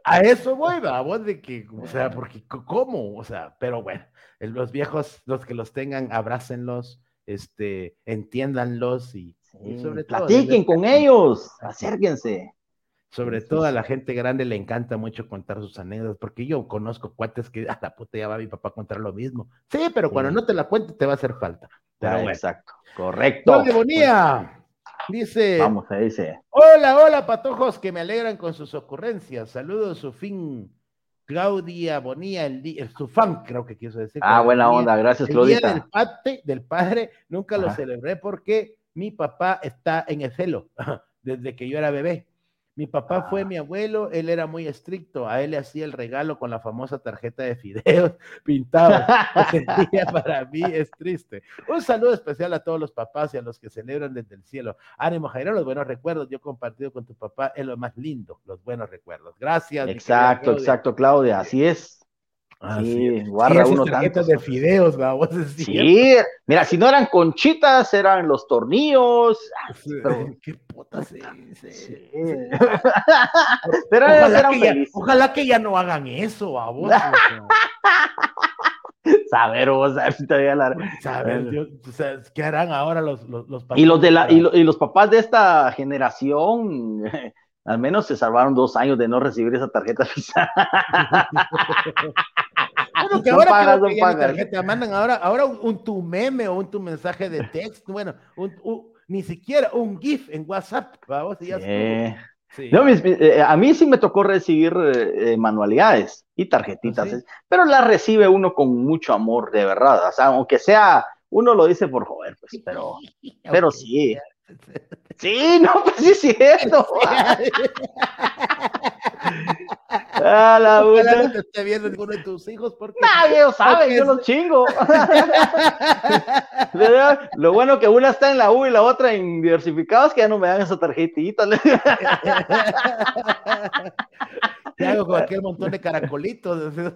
A eso voy, vamos, de que, o sea, porque, ¿cómo? O sea, pero bueno, los viejos, los que los tengan, abrácenlos, este, entiéndanlos y sobre Platiquen con ellos, acérquense. Sobre todo a la gente grande le encanta mucho contar sus anécdotas, porque yo conozco cuates que hasta puta ya va mi papá a contar lo mismo. Sí, pero cuando no te la cuente te va a hacer falta. Ah, exacto, correcto. ¡Qué bonía! Dice. Vamos, ahí dice. Hola, hola, patojos que me alegran con sus ocurrencias. Saludos, su fin. Claudia Bonía, el, su fan, creo que quiso decir. Ah, buena onda, gracias, Claudia. El día del, padre, del padre nunca lo celebré porque mi papá está en el celo desde que yo era bebé. Mi papá fue ah. mi abuelo, él era muy estricto, a él le hacía el regalo con la famosa tarjeta de fideos pintados. día para mí es triste. Un saludo especial a todos los papás y a los que celebran desde el cielo. Ánimo, Jairo, los buenos recuerdos. Yo compartido con tu papá es lo más lindo, los buenos recuerdos. Gracias. Exacto, exacto, Claudia, así es. Ah, sí, guarda uno tantos. de fideos, vamos Sí, mira, si no eran conchitas, eran los tornillos. Ah, pero... Qué putas sí. pero ojalá, que ya, ojalá, que ya, no hagan eso, vamos. Saber, vos, a ver si todavía la. Saber, Dios, sea, ¿qué harán ahora los, los, los y los de la, y, lo, y los papás de esta generación? al menos se salvaron dos años de no recibir esa tarjeta. Bueno, que ahora pagas, que no tarjeta, mandan ahora, ahora un, un, tu meme o un tu mensaje de texto, bueno, un, un, ni siquiera un GIF en WhatsApp, vamos, y ya sí. Sí. No, mis, eh, a mí sí me tocó recibir eh, manualidades y tarjetitas, ¿Sí? pero las recibe uno con mucho amor, de verdad. O sea, aunque sea, uno lo dice por joder, pues, pero, pero sí. Sí, no, pues sí es cierto. Ah, la Ojalá no te esté viendo ninguno de tus hijos porque nadie lo sabe, yo los chingo. lo bueno que una está en la U y la otra en diversificados que ya no me dan esa tarjetita. ¿Qué hago con aquel montón de caracolitos?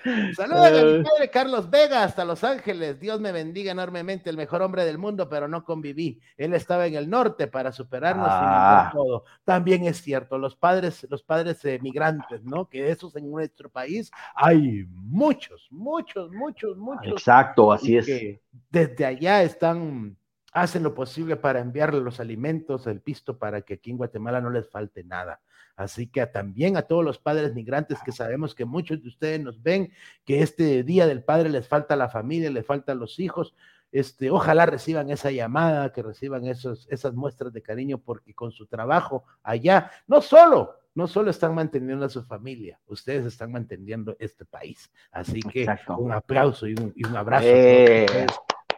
Saludos a mi padre Carlos Vega hasta Los Ángeles. Dios me bendiga enormemente, el mejor hombre del mundo, pero no conviví. Él estaba en el norte para superarnos ah. y todo. También es cierto, los padres, los padres migrantes, ¿no? Que esos en nuestro país hay muchos, muchos, muchos, muchos. Exacto, así es. Que desde allá están hacen lo posible para enviarle los alimentos, el pisto, para que aquí en Guatemala no les falte nada. Así que también a todos los padres migrantes que sabemos que muchos de ustedes nos ven, que este día del padre les falta la familia, les faltan los hijos, este, ojalá reciban esa llamada, que reciban esos, esas muestras de cariño, porque con su trabajo allá, no solo, no solo están manteniendo a su familia, ustedes están manteniendo este país. Así que un aplauso y un, abrazo. Eh.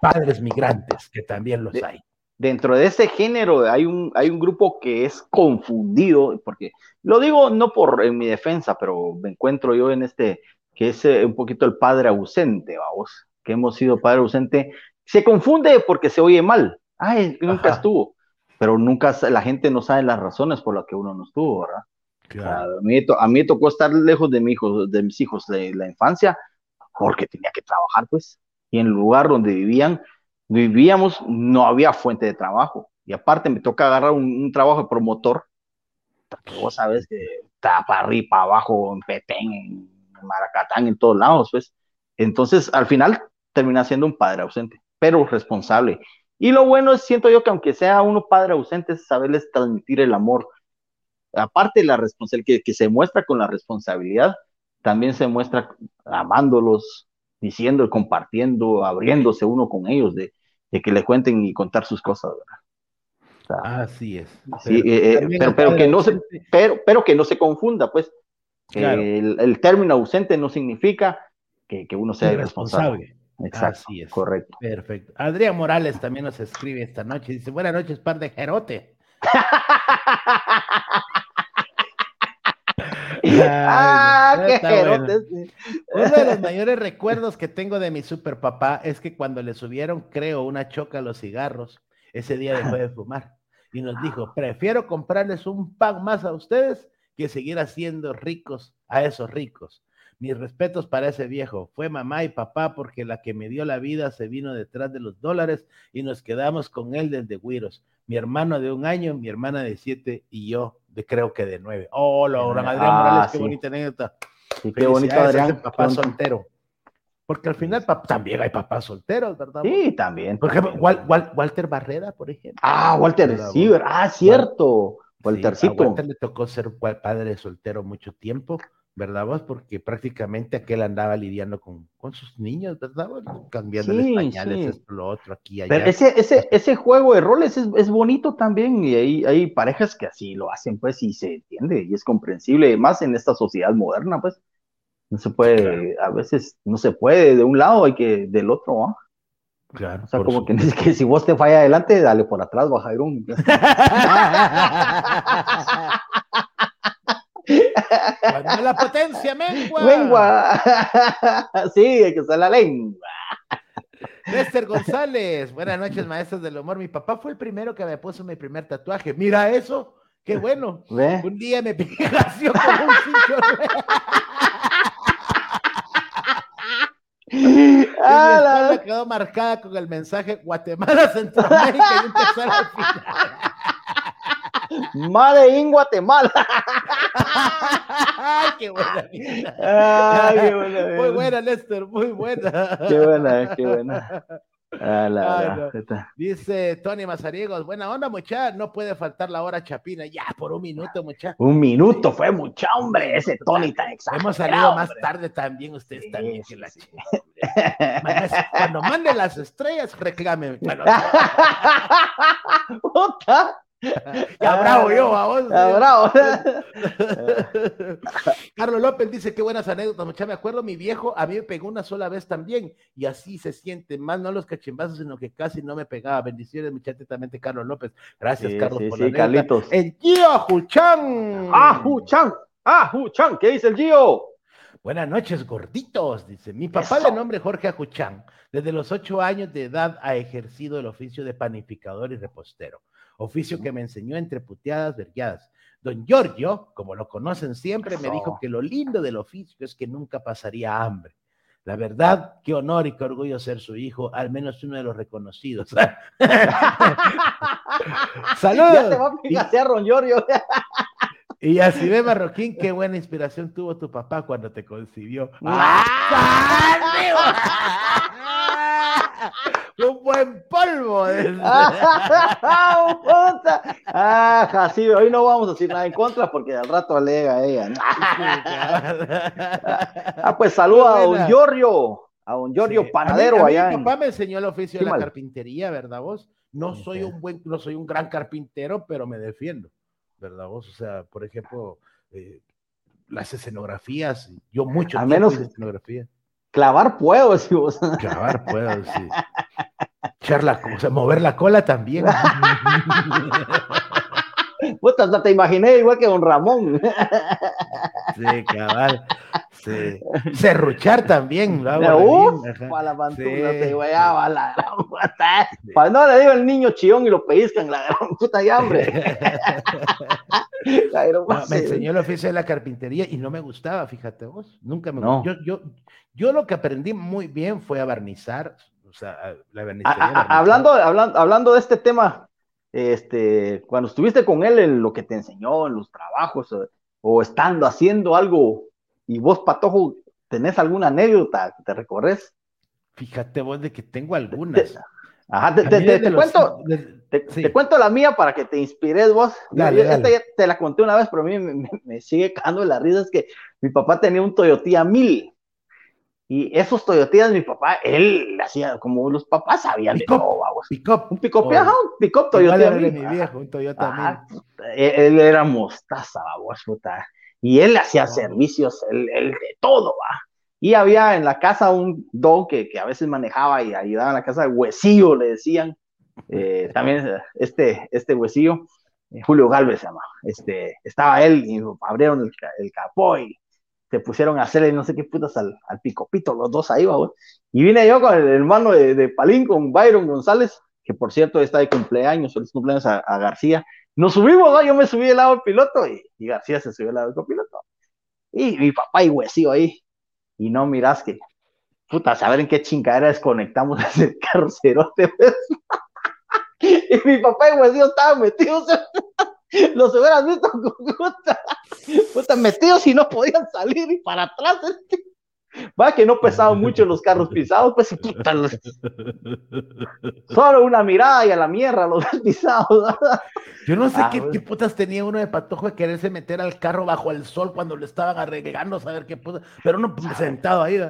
Padres migrantes, que también los hay. dentro de ese género hay un, hay un grupo que es confundido, porque lo digo no por en mi defensa, pero me encuentro yo en este, que es eh, un poquito el padre ausente, vamos, que hemos sido padre ausente, se confunde porque se oye mal, ay, nunca estuvo, pero nunca la gente no sabe las razones por las que uno no estuvo, ¿verdad? a, mí, a, mí, me tocó estar lejos de, mi hijo, de mis hijos de la infancia porque tenía que trabajar, pues, y en el lugar donde vivían vivíamos, no había fuente de trabajo. Y aparte me toca agarrar un, trabajo de promotor, porque vos sabes que está para arriba, para abajo, en Petén, en Maracatán, en todos lados, pues. Entonces, al final, termina siendo un padre ausente, pero responsable. Y lo bueno es, siento yo que aunque sea uno padre ausente, es saberles transmitir el amor. Aparte de la responsabilidad, que se muestra con la responsabilidad, también se muestra amándolos, diciendo, compartiendo, abriéndose uno con ellos, de, de que le cuenten y contar sus cosas, Así es. Sí, eh, eh, pero, pero, que no se, pero, pero que no se confunda, pues. El, el, término ausente no significa que, que uno sea irresponsable. Exacto, Así es. Correcto. Perfecto. Adrián Morales también nos escribe esta noche. Dice, buenas noches, par de jerote. ah, qué Uno de los mayores recuerdos que tengo de mi super papá es que cuando le subieron, creo, una choca a los cigarros, ese día dejó de fumar. Y nos dijo, prefiero comprarles un pan más a ustedes que seguir haciendo ricos a esos ricos. Mis respetos para ese viejo. Fue mamá y papá porque la que me dio la vida se vino detrás de los dólares y nos quedamos con él desde Guiros. Mi hermano de un año, mi hermana de siete y yo de creo que de nueve. Oh, lo Adrián ah, Morales, qué bonita anécdota. qué bonito Adrián. papá soltero. Porque al final también hay papás solteros, ¿verdad? Sí, también. Por ejemplo, Walter Barrera, por ejemplo. Ah, Walter, sí, ah, cierto. Waltercito. a Walter le tocó ser padre soltero mucho tiempo ¿verdad vos? Porque prácticamente aquel andaba lidiando con, con sus niños, ¿verdad vos? Cambiando sí, pañales, esto, lo otro, aquí, allá. Pero ese, ese, ese juego de roles es, es bonito también, y hay, hay, parejas que así lo hacen, pues, y se entiende, y es comprensible, más en esta sociedad moderna, pues. No se puede, a veces no se puede de un lado, hay que del otro, ¿ah? Claro. O sea, como que, que, si vos te falla adelante, dale por atrás, baja. Cuando la potencia mengua. Mengua. Sí, hay que usar la lengua. Lester González, buenas noches, maestros del humor. Mi papá fue el primero que me puso mi primer tatuaje. Mira eso, qué bueno. Un día me picació con un cincho. Ah, la... quedó marcada con el mensaje Guatemala, Centroamérica y empezar al final. Made in Guatemala. Ay, qué buena. Ay, qué buena. Muy buena, Lester, muy buena. Qué buena, qué buena. Dice Tony Mazariegos, buena onda, mucha, no puede faltar la hora chapina, ya por un minuto, mucha. Un minuto fue mucha, hombre, ese Tony tan exagerado. Hemos salido más tarde también, ustedes también, que la Cuando mande las estrellas, reclame. ya bravo yo, a vos. bravo. Carlos López dice, qué buenas anécdotas, mucha. Me acuerdo, mi viejo a mí me pegó una sola vez también, y así se siente, más no los cachimbazos, sino que casi no me pegaba. Bendiciones, muchachos, Carlos López. Gracias, Carlos, por la Carlitos. El Gio Ajuchan. Ajuchan, Ajuchan, ¿qué dice el Gio? Buenas noches, gorditos, dice. Mi papá de nombre Jorge Ajuchán, desde los ocho años de edad ha ejercido el oficio de panificador y repostero oficio que me enseñó entre puteadas, vergueadas. Don Giorgio, como lo conocen siempre, me dijo que lo lindo del oficio es que nunca pasaría hambre. La verdad, qué honor y qué orgullo ser su hijo, al menos uno de los reconocidos. Saludos. Ya te va a Giorgio. Y así ve, Marroquín, qué buena inspiración tuvo tu papá cuando te concibió. ¡Ah! un buen polvo. ah, sí, hoy no vamos a decir nada en contra porque al rato alega ella. ah, pues saluda a don Giorgio, a don Giorgio Panadero allá. Mi papá me enseñó el oficio de la carpintería, ¿verdad vos? No soy un buen, no soy un gran carpintero, pero me defiendo. ¿verdad vos? O sea, por ejemplo, eh, las escenografías, yo mucho Al menos escenografía. Clavar puedo, si vos. Clavar puedo, sí. Charla, o sea, mover la cola también. Puta, te imaginé igual que don Ramón. Sí, cabal. Sí. Serruchar también. ¿no? Uf, para la pantusa sí. a la gran puta. Para no le digo el niño chillón y lo pellizcan la gran puta y hambre. me enseñó el oficio de la carpintería y no me gustaba, fíjate vos. Nunca me gustó. Yo, yo, yo lo que aprendí muy bien fue a barnizar. O sea, la barnicería. hablando, hablando, hablando de este tema, este, cuando estuviste con él en lo que te enseñó, en los trabajos, o, estando haciendo algo, y vos, Patojo, ¿tenés alguna anécdota que te recorres? Fíjate vos de que tengo algunas. ajá, te, cuento, te, cuento la mía para que te inspires vos. te la conté una vez, pero a mí me, sigue cagando la risa, es que mi papá tenía un Toyota 1000 y esos Toyotillas, mi papá, él hacía como los papás sabían de todo, vamos. Un pick un pick Toyota. mi viejo, un Toyota ah, él, era mostaza, vamos, puta. Y él hacía servicios, él, de todo, va. Y había en la casa un don que, que, a veces manejaba y ayudaba en la casa de Huesillo, le decían. Eh, también este, este Huesillo, eh, Julio Galvez se llama. Este, estaba él y abrieron el, el capó y se pusieron a hacerle no sé qué putas al, al picopito, los dos ahí, güey. Y vine yo con el hermano de, de, Palín, con Byron González, que por cierto está de cumpleaños, feliz cumpleaños a, García. Nos subimos, ¿no? Yo me subí al lado del piloto y, García se subió al lado del copiloto. Y mi papá y huesillo ahí. Y no miras que, puta, saber en qué chingadera desconectamos ese carrocerote, pues. y mi papá y huesillo estaban metidos los hubieras visto puta, puta, metidos y no podían salir y para atrás. Este. Va que no pesaban mucho los carros pisados, pues puta, solo una mirada y a la mierda los pisados. Yo no sé ah, qué, putas tenía uno de patojo de quererse meter al carro bajo el sol cuando le estaban arreglando, saber qué putas, pero uno sentado ahí.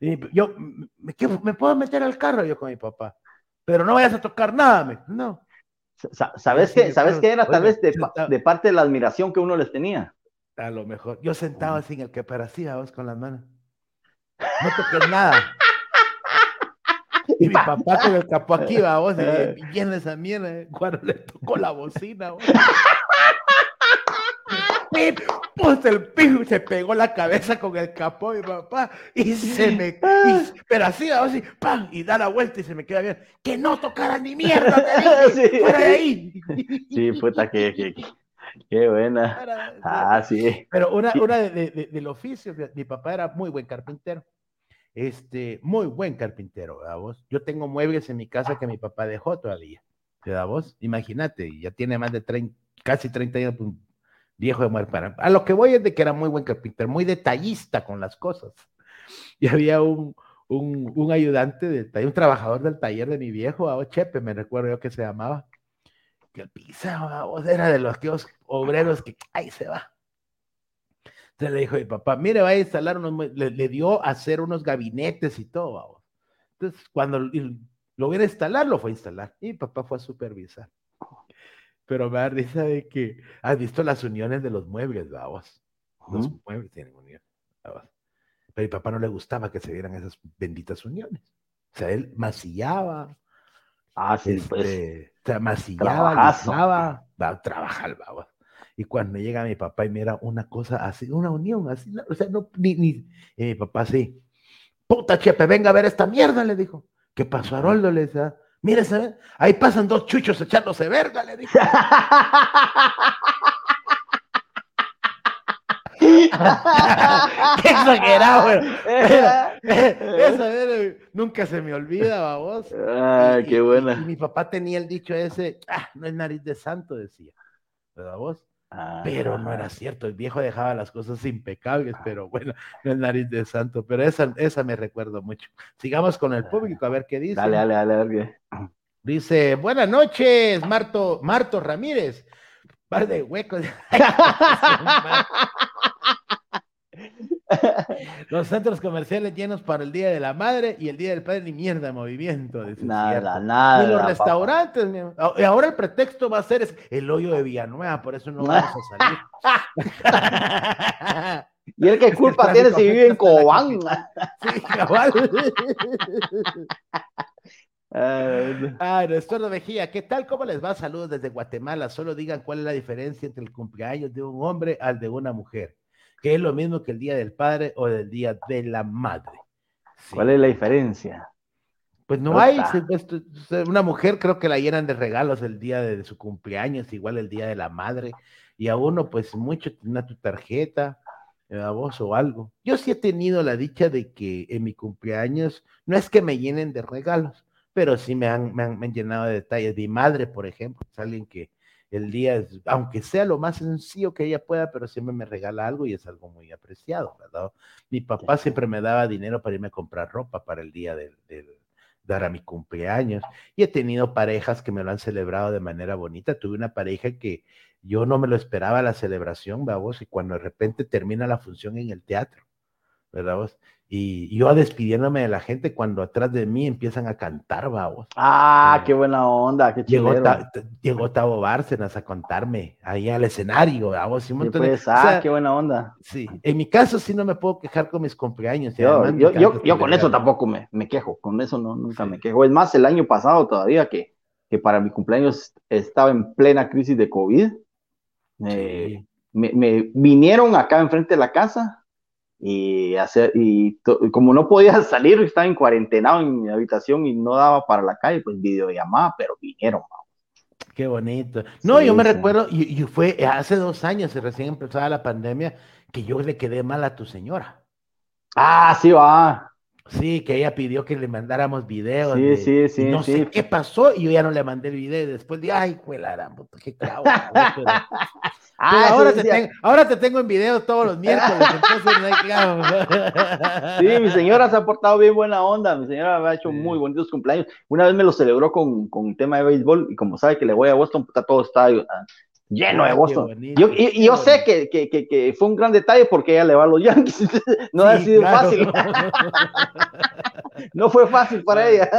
Y yo, ¿me, ¿me puedo meter al carro? Yo con mi papá, pero no vayas a tocar nada, no. ¿Sabes qué? ¿Sabes qué era tal vez de, parte de la admiración que uno les tenía? A lo mejor. Yo sentaba así en el que parecía vos con las manos. No toques nada. Y mi papá con el capo aquí, va, vos, y bien esa mierda, eh, cuando le tocó la bocina, vos. Pues el pijo se pegó la cabeza con el capó mi papá y se me. pero así, así, ¡pam! Y da la vuelta y se me queda bien. Que no tocara ni mierda, te sí. ahí. Sí, puta, que, que, Qué buena. Ah, sí. Pero una, una de, de, del oficio, mi papá era muy buen carpintero. Este, muy buen carpintero, ¿verdad vos? Yo tengo muebles en mi casa que mi papá dejó todavía. ¿Verdad vos? Imagínate, ya tiene más de 30, casi 30 años, pues, viejo de muerte. A lo que voy es de que era muy buen carpintero, muy detallista con las cosas. Y había un, un, un ayudante, de, un trabajador del taller de mi viejo, a Chepe, me recuerdo yo que se llamaba, que pisaba, era de los que obreros que ahí se va. Entonces le dijo mi papá, mire, va a instalar unos, le, dio a hacer unos gabinetes y todo. Entonces, cuando lo viene a instalar, lo fue a instalar. Y mi papá fue a supervisar pero me da risa de que has visto las uniones de los muebles, vamos. Los muebles tienen uniones, Pero a mi papá no le gustaba que se vieran esas benditas uniones. O sea, él masillaba. Ah, sí, pues. Este, o sea, masillaba, va a trabajar, vamos. Y cuando llega mi papá y mira una cosa así, una unión así, o sea, no, ni, ni, y mi papá así, puta chepe, venga a ver esta mierda, le dijo. ¿Qué pasó, Haroldo? Le decía, Mire, ahí pasan dos chuchos echándose verga, le dije. Qué exagerado. Eso nunca se me olvida, babos. Ah, qué buena. Y, mi papá tenía el dicho ese, ah, no es nariz de santo, decía. ¿Verdad vos? Ah, pero no era cierto, el viejo dejaba las cosas impecables, pero bueno, no es nariz de santo, pero esa, esa me recuerdo mucho. Sigamos con el público a ver qué dice. Dale, dale, dale, dale. Dice, buenas noches, Marto, Marto Ramírez. Par de huecos. Los centros comerciales llenos para el Día de la Madre y el Día del Padre, ni mierda de movimiento. Nada, nada. Y los restaurantes, y ahora el pretexto va a ser es el hoyo de Villanueva, por eso no vamos a salir. y el que culpa tiene si vive en Cobán. sí, cabal. Ah, Estuardo Mejía, ¿qué tal? ¿Cómo les va? Saludos desde Guatemala. Solo digan cuál es la diferencia entre el cumpleaños de un hombre al de una mujer que es lo mismo que el Día del Padre o del Día de la Madre. ¿Cuál es la diferencia? Pues no hay, una mujer creo que la llenan de regalos el día de su cumpleaños, igual el día de la madre, y a uno pues mucho tiene tu tarjeta, eh, a vos o algo. Yo sí he tenido la dicha de que en mi cumpleaños, no es que me llenen de regalos, pero sí me han, me han, me han llenado de detalles. Mi madre, por ejemplo, es alguien que, el día, aunque sea lo más sencillo que ella pueda, pero siempre me regala algo y es algo muy apreciado, ¿verdad? Mi papá siempre me daba dinero para irme a comprar ropa para el día del, dar a mi cumpleaños. Y he tenido parejas que me lo han celebrado de manera bonita. Tuve una pareja que yo no me lo esperaba la celebración, vos, y cuando de repente termina la función en el teatro, ¿verdad? Vos? Y yo despidiéndome de la gente cuando atrás de mí empiezan a cantar, vamos. Ah, eh, qué buena onda, qué llegó, llegó Tavo Bárcenas a contarme ahí al escenario, vamos. Un montón pues, ah, qué buena onda. Sí, en mi caso sí no me puedo quejar con mis cumpleaños. Yo, yo, yo, con eso tampoco me, me, quejo, con eso no, nunca me quejo. Es más, el año pasado todavía que, que para mi cumpleaños estaba en plena crisis de COVID. me, me vinieron acá enfrente de la casa y, hacer, y como no podía salir, estaba en cuarentena en mi habitación y no daba para la calle, pues videollamada, pero vinieron. Qué bonito. No, yo me recuerdo, y, fue hace dos años, recién empezaba la pandemia, que yo le quedé mal a tu señora. Ah, sí, va. Sí, que ella pidió que le mandáramos videos. Sí, sí, sí. No sé qué pasó y yo ya no le mandé el video. Después de, ay, cuela, qué clavo. ah, ahora, te tengo, ahora te tengo en video todos los miércoles, entonces no hay Sí, mi señora se ha portado bien buena onda. Mi señora me ha hecho muy bonitos cumpleaños. Una vez me lo celebró con, con tema de béisbol y como sabe que le voy a Boston, puta, todo está lleno de Boston. Yo, y, yo sé que, que, que, fue un gran detalle porque ella le va a los Yankees. no ha sido fácil. no fue fácil para ella.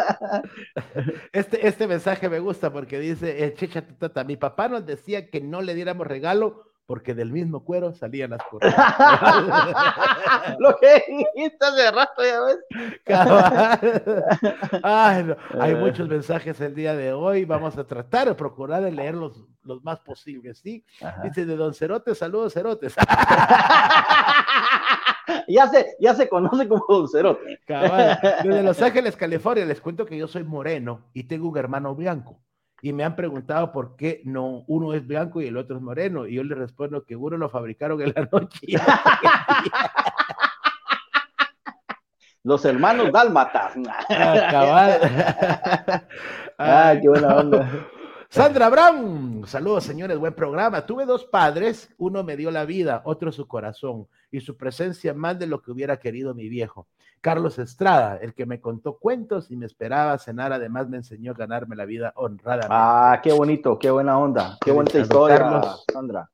Este, este mensaje me gusta porque dice, eh, Checha Tata, mi papá nos decía que no le diéramos regalo porque del mismo cuero salían las cosas. Lo que dijiste hace rato, ya ves. Ay, Hay muchos mensajes el día de hoy. Vamos a tratar de procurar de leerlos los más posibles, ¿sí? Dice de Don Cerotes, saludos Cerotes. ya, se, ya se conoce como Don Cerote. Desde Los Ángeles, California, les cuento que yo soy moreno y tengo un hermano blanco y me han preguntado por qué no uno es blanco y el otro es moreno. Y yo le respondo que uno lo fabricaron en la noche. Los hermanos dálmatas. Ah, qué buena onda. Sandra Brown, saludos señores, buen programa. Tuve dos padres, uno me dio la vida, otro su corazón y su presencia más de lo que hubiera querido mi viejo. Carlos Estrada, el que me contó cuentos y me esperaba cenar, además me enseñó a ganarme la vida honradamente. Ah, qué bonito, qué buena onda, qué bonita historia, Sandra.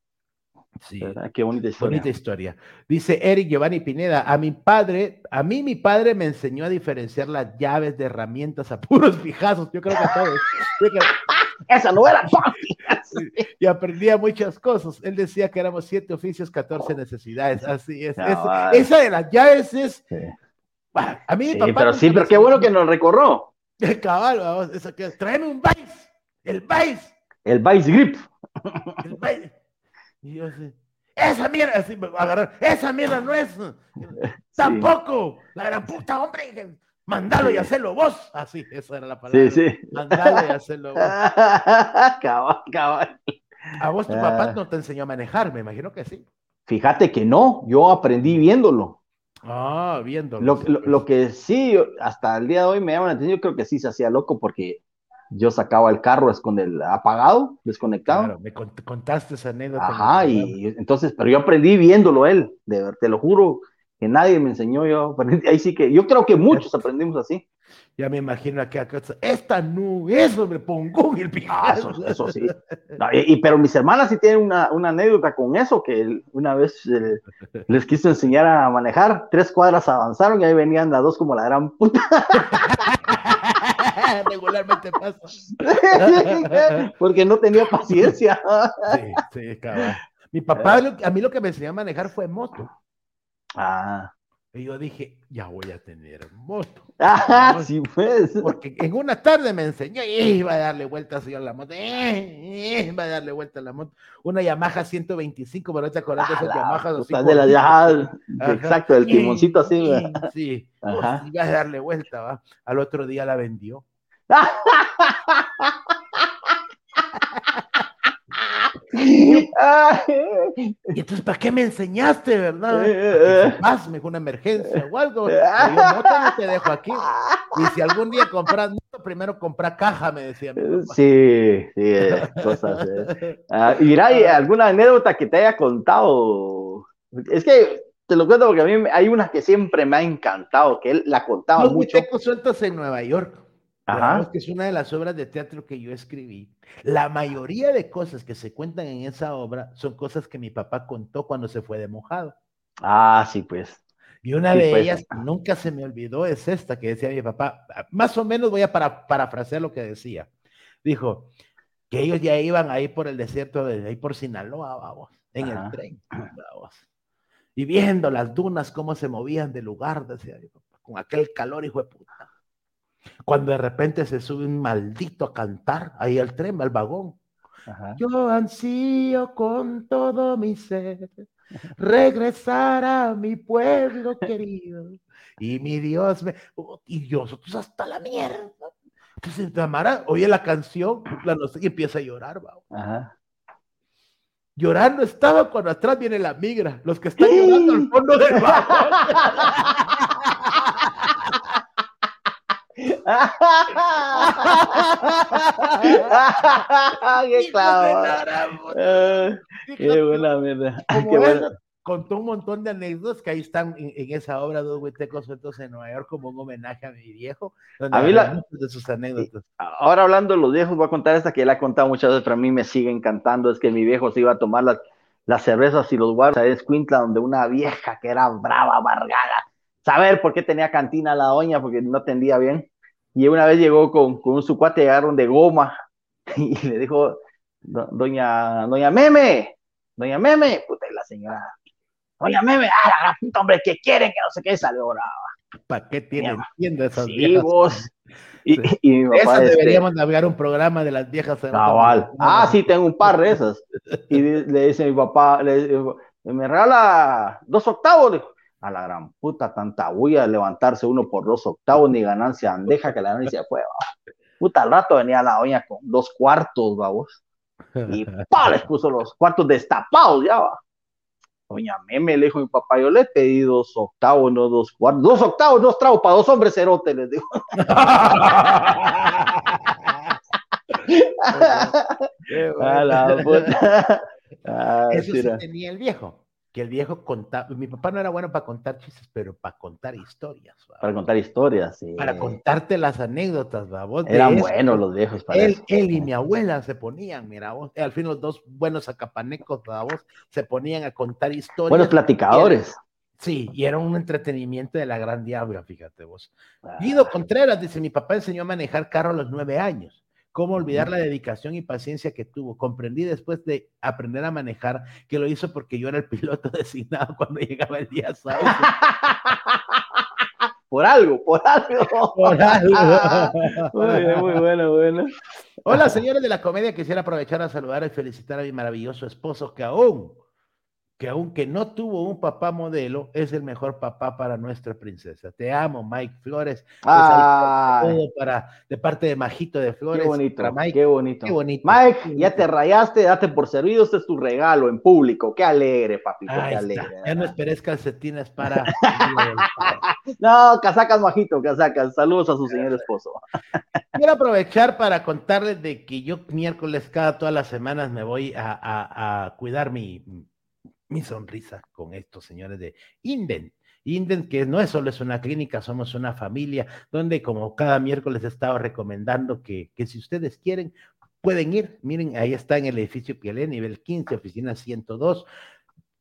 Sí, qué bonita historia. Bonita historia. Dice Eric Giovanni Pineda, a mi padre, a mí mi padre me enseñó a diferenciar las llaves de herramientas a puros fijazos, yo creo que a todos. Esa no era y aprendía muchas cosas. Él decía que éramos siete oficios, catorce necesidades. Así es. esa de las llaves es... A mí, sí, pero sí, pero qué bueno que nos recorró. Cabal, vamos, eso que tráeme un Vice, el Vice. El Vice Grip. El Vice. Y yo así, esa mierda, así me agarrar, esa mierda no es. Tampoco, la gran puta, hombre. Mándalo y hacelo vos. Así, esa era la palabra. Sí, sí. Mándalo y hacelo vos. cabal, cabal. A vos tu papá no te enseñó a manejar, me imagino que sí. Fíjate que no, yo aprendí viéndolo. Ah, viéndolo. Lo, lo, lo que sí, hasta el día de hoy me llama la atención, yo creo que sí se hacía loco porque yo sacaba el carro con el apagado, desconectado. Claro, me contaste esa anécdota. Ajá, y entonces, pero yo aprendí viéndolo él, de, te lo juro, que nadie me enseñó, yo aprendí, ahí sí que, yo creo que muchos aprendimos así. Ya me imagino acá, esta no eso me pongo el ah, eso, sí. y, pero mis hermanas sí tienen una, una anécdota con eso, que una vez eh, les quiso enseñar a manejar, tres cuadras avanzaron y ahí venían las dos como la gran puta. Regularmente pasa. Porque no tenía paciencia. sí, sí, cabrón. Mi papá, a mí lo que me enseñó a manejar fue moto. Ah. Y yo dije, ya voy a tener moto. Ah, sí, pues. Porque en una tarde me enseñó y iba a darle vueltas a la moto. iba a darle vueltas a la moto. Una Yamaha 125, pero te acordás de esas Yamaha. de la Yamaha, exacto, el timoncito así. Sí, iba a darle vuelta, ¿va? Al otro día la vendió. y entonces, ¿para qué me enseñaste, verdad? Más, me una emergencia o algo. Yo no te dejo aquí. Y si algún día compras moto, primero compra caja, me decía. Sí, sí, eh, cosas. Eh. Ah, ¿alguna anécdota que te haya contado? Es que te lo cuento porque a mí hay una que siempre me ha encantado, que él la contaba Los mucho. Los sueltos en Nueva York. Ajá. que es una de las obras de teatro que yo escribí. La mayoría de cosas que se cuentan en esa obra son cosas que mi papá contó cuando se fue de mojado. Ah, sí, pues. Y una de pues. ellas, nunca se me olvidó, es esta que decía mi papá. Más o menos voy a para, parafrasear lo que decía. Dijo que ellos ya iban ahí por el desierto de ahí por Sinaloa, vamos, en el tren, vamos. Y viendo las dunas, cómo se movían de lugar, decía mi papá, con aquel calor, hijo de puta. Cuando de repente se sube un maldito a cantar ahí al tren, al vagón. Yo ansío con todo mi ser regresar a mi pueblo querido. Y mi Dios me. Oh, y nosotros hasta la mierda. Entonces Tamara oye la canción la no sé, y empieza a llorar. Llorando estaba cuando atrás viene la migra, los que están llorando al fondo del vagón. qué clavo. qué buena mierda. Contó un montón de anécdotas que ahí están en, esa obra Dos Huitecos Sueltos en Nueva York como un homenaje a mi viejo. A mí la, de sus anécdotas. Ahora hablando de los viejos, voy a contar esta que él ha contado muchas veces, pero a mí me sigue encantando. Es que mi viejo se iba a tomar las, las cervezas y los guardas a Escuintla, donde una vieja que era brava, amargada, saber por qué tenía cantina la doña, porque no atendía bien. Y una vez llegó con, con un su cuate, de goma y le dijo, doña, doña Meme, doña Meme, puta, y la señora, doña Meme, ah, la puta, hombre, que quieren, que no sé qué, salió brava. ¿Para qué tienen viendo esas sí, viejas? Vos. Y, y, mi papá, este, deberíamos navegar un programa de las viejas. Cabal. Ah, sí, tengo un par de esas. Y le dice mi papá, le, me regala dos octavos. Dijo, a la gran puta, tanta bulla levantarse uno por dos octavos, ni ganancia deja que la ganancia fue, puta, al rato venía la doña con dos cuartos, vamos, y pa, les puso los cuartos destapados, ya va. Doña Meme le dijo mi papá, yo le he pedido dos octavos, no dos cuartos, dos octavos, dos tragos para dos hombres cerotes, les digo. a la puta. Ah, Eso sí tenía el viejo que el viejo contaba, mi papá no era bueno para contar chistes, pero para contar historias. Para contar historias, sí. Para contarte las anécdotas, ¿va? Eran buenos los viejos para él, Él y mi abuela se ponían, mira, vos, al fin los dos buenos acapanecos, ¿va? Vos, se ponían a contar historias. Buenos platicadores. sí, y era un entretenimiento de la gran diabla, fíjate vos. Guido ah. Contreras dice, mi papá enseñó a manejar carro a los nueve años. ¿Cómo olvidar la dedicación y paciencia que tuvo? Comprendí después de aprender a manejar que lo hizo porque yo era el piloto designado cuando llegaba el día sábado. por algo, por algo. Por algo. muy bien, muy bueno, bueno. Hola, señores de la comedia. Quisiera aprovechar a saludar y felicitar a mi maravilloso esposo que aún que aunque no tuvo un papá modelo, es el mejor papá para nuestra princesa. Te amo, Mike Flores. Ah, para, de parte de Majito de Flores. Qué bonito, Mike. qué bonito. Qué bonito. Mike, ya te rayaste, date por servido, este es tu regalo en público. Qué alegre, papito, qué alegre. Ya no esperes calcetines para... no, casacas, Majito, casacas. Saludos a su señor esposo. Quiero aprovechar para contarles de que yo miércoles cada todas las semanas me voy a cuidar mi mi sonrisa con estos señores de Inden. Inden, que no es solo es una clínica, somos una familia, donde como cada miércoles he estado recomendando que, que si ustedes quieren, pueden ir. Miren, ahí está en el edificio Pielé, nivel 15, oficina 102.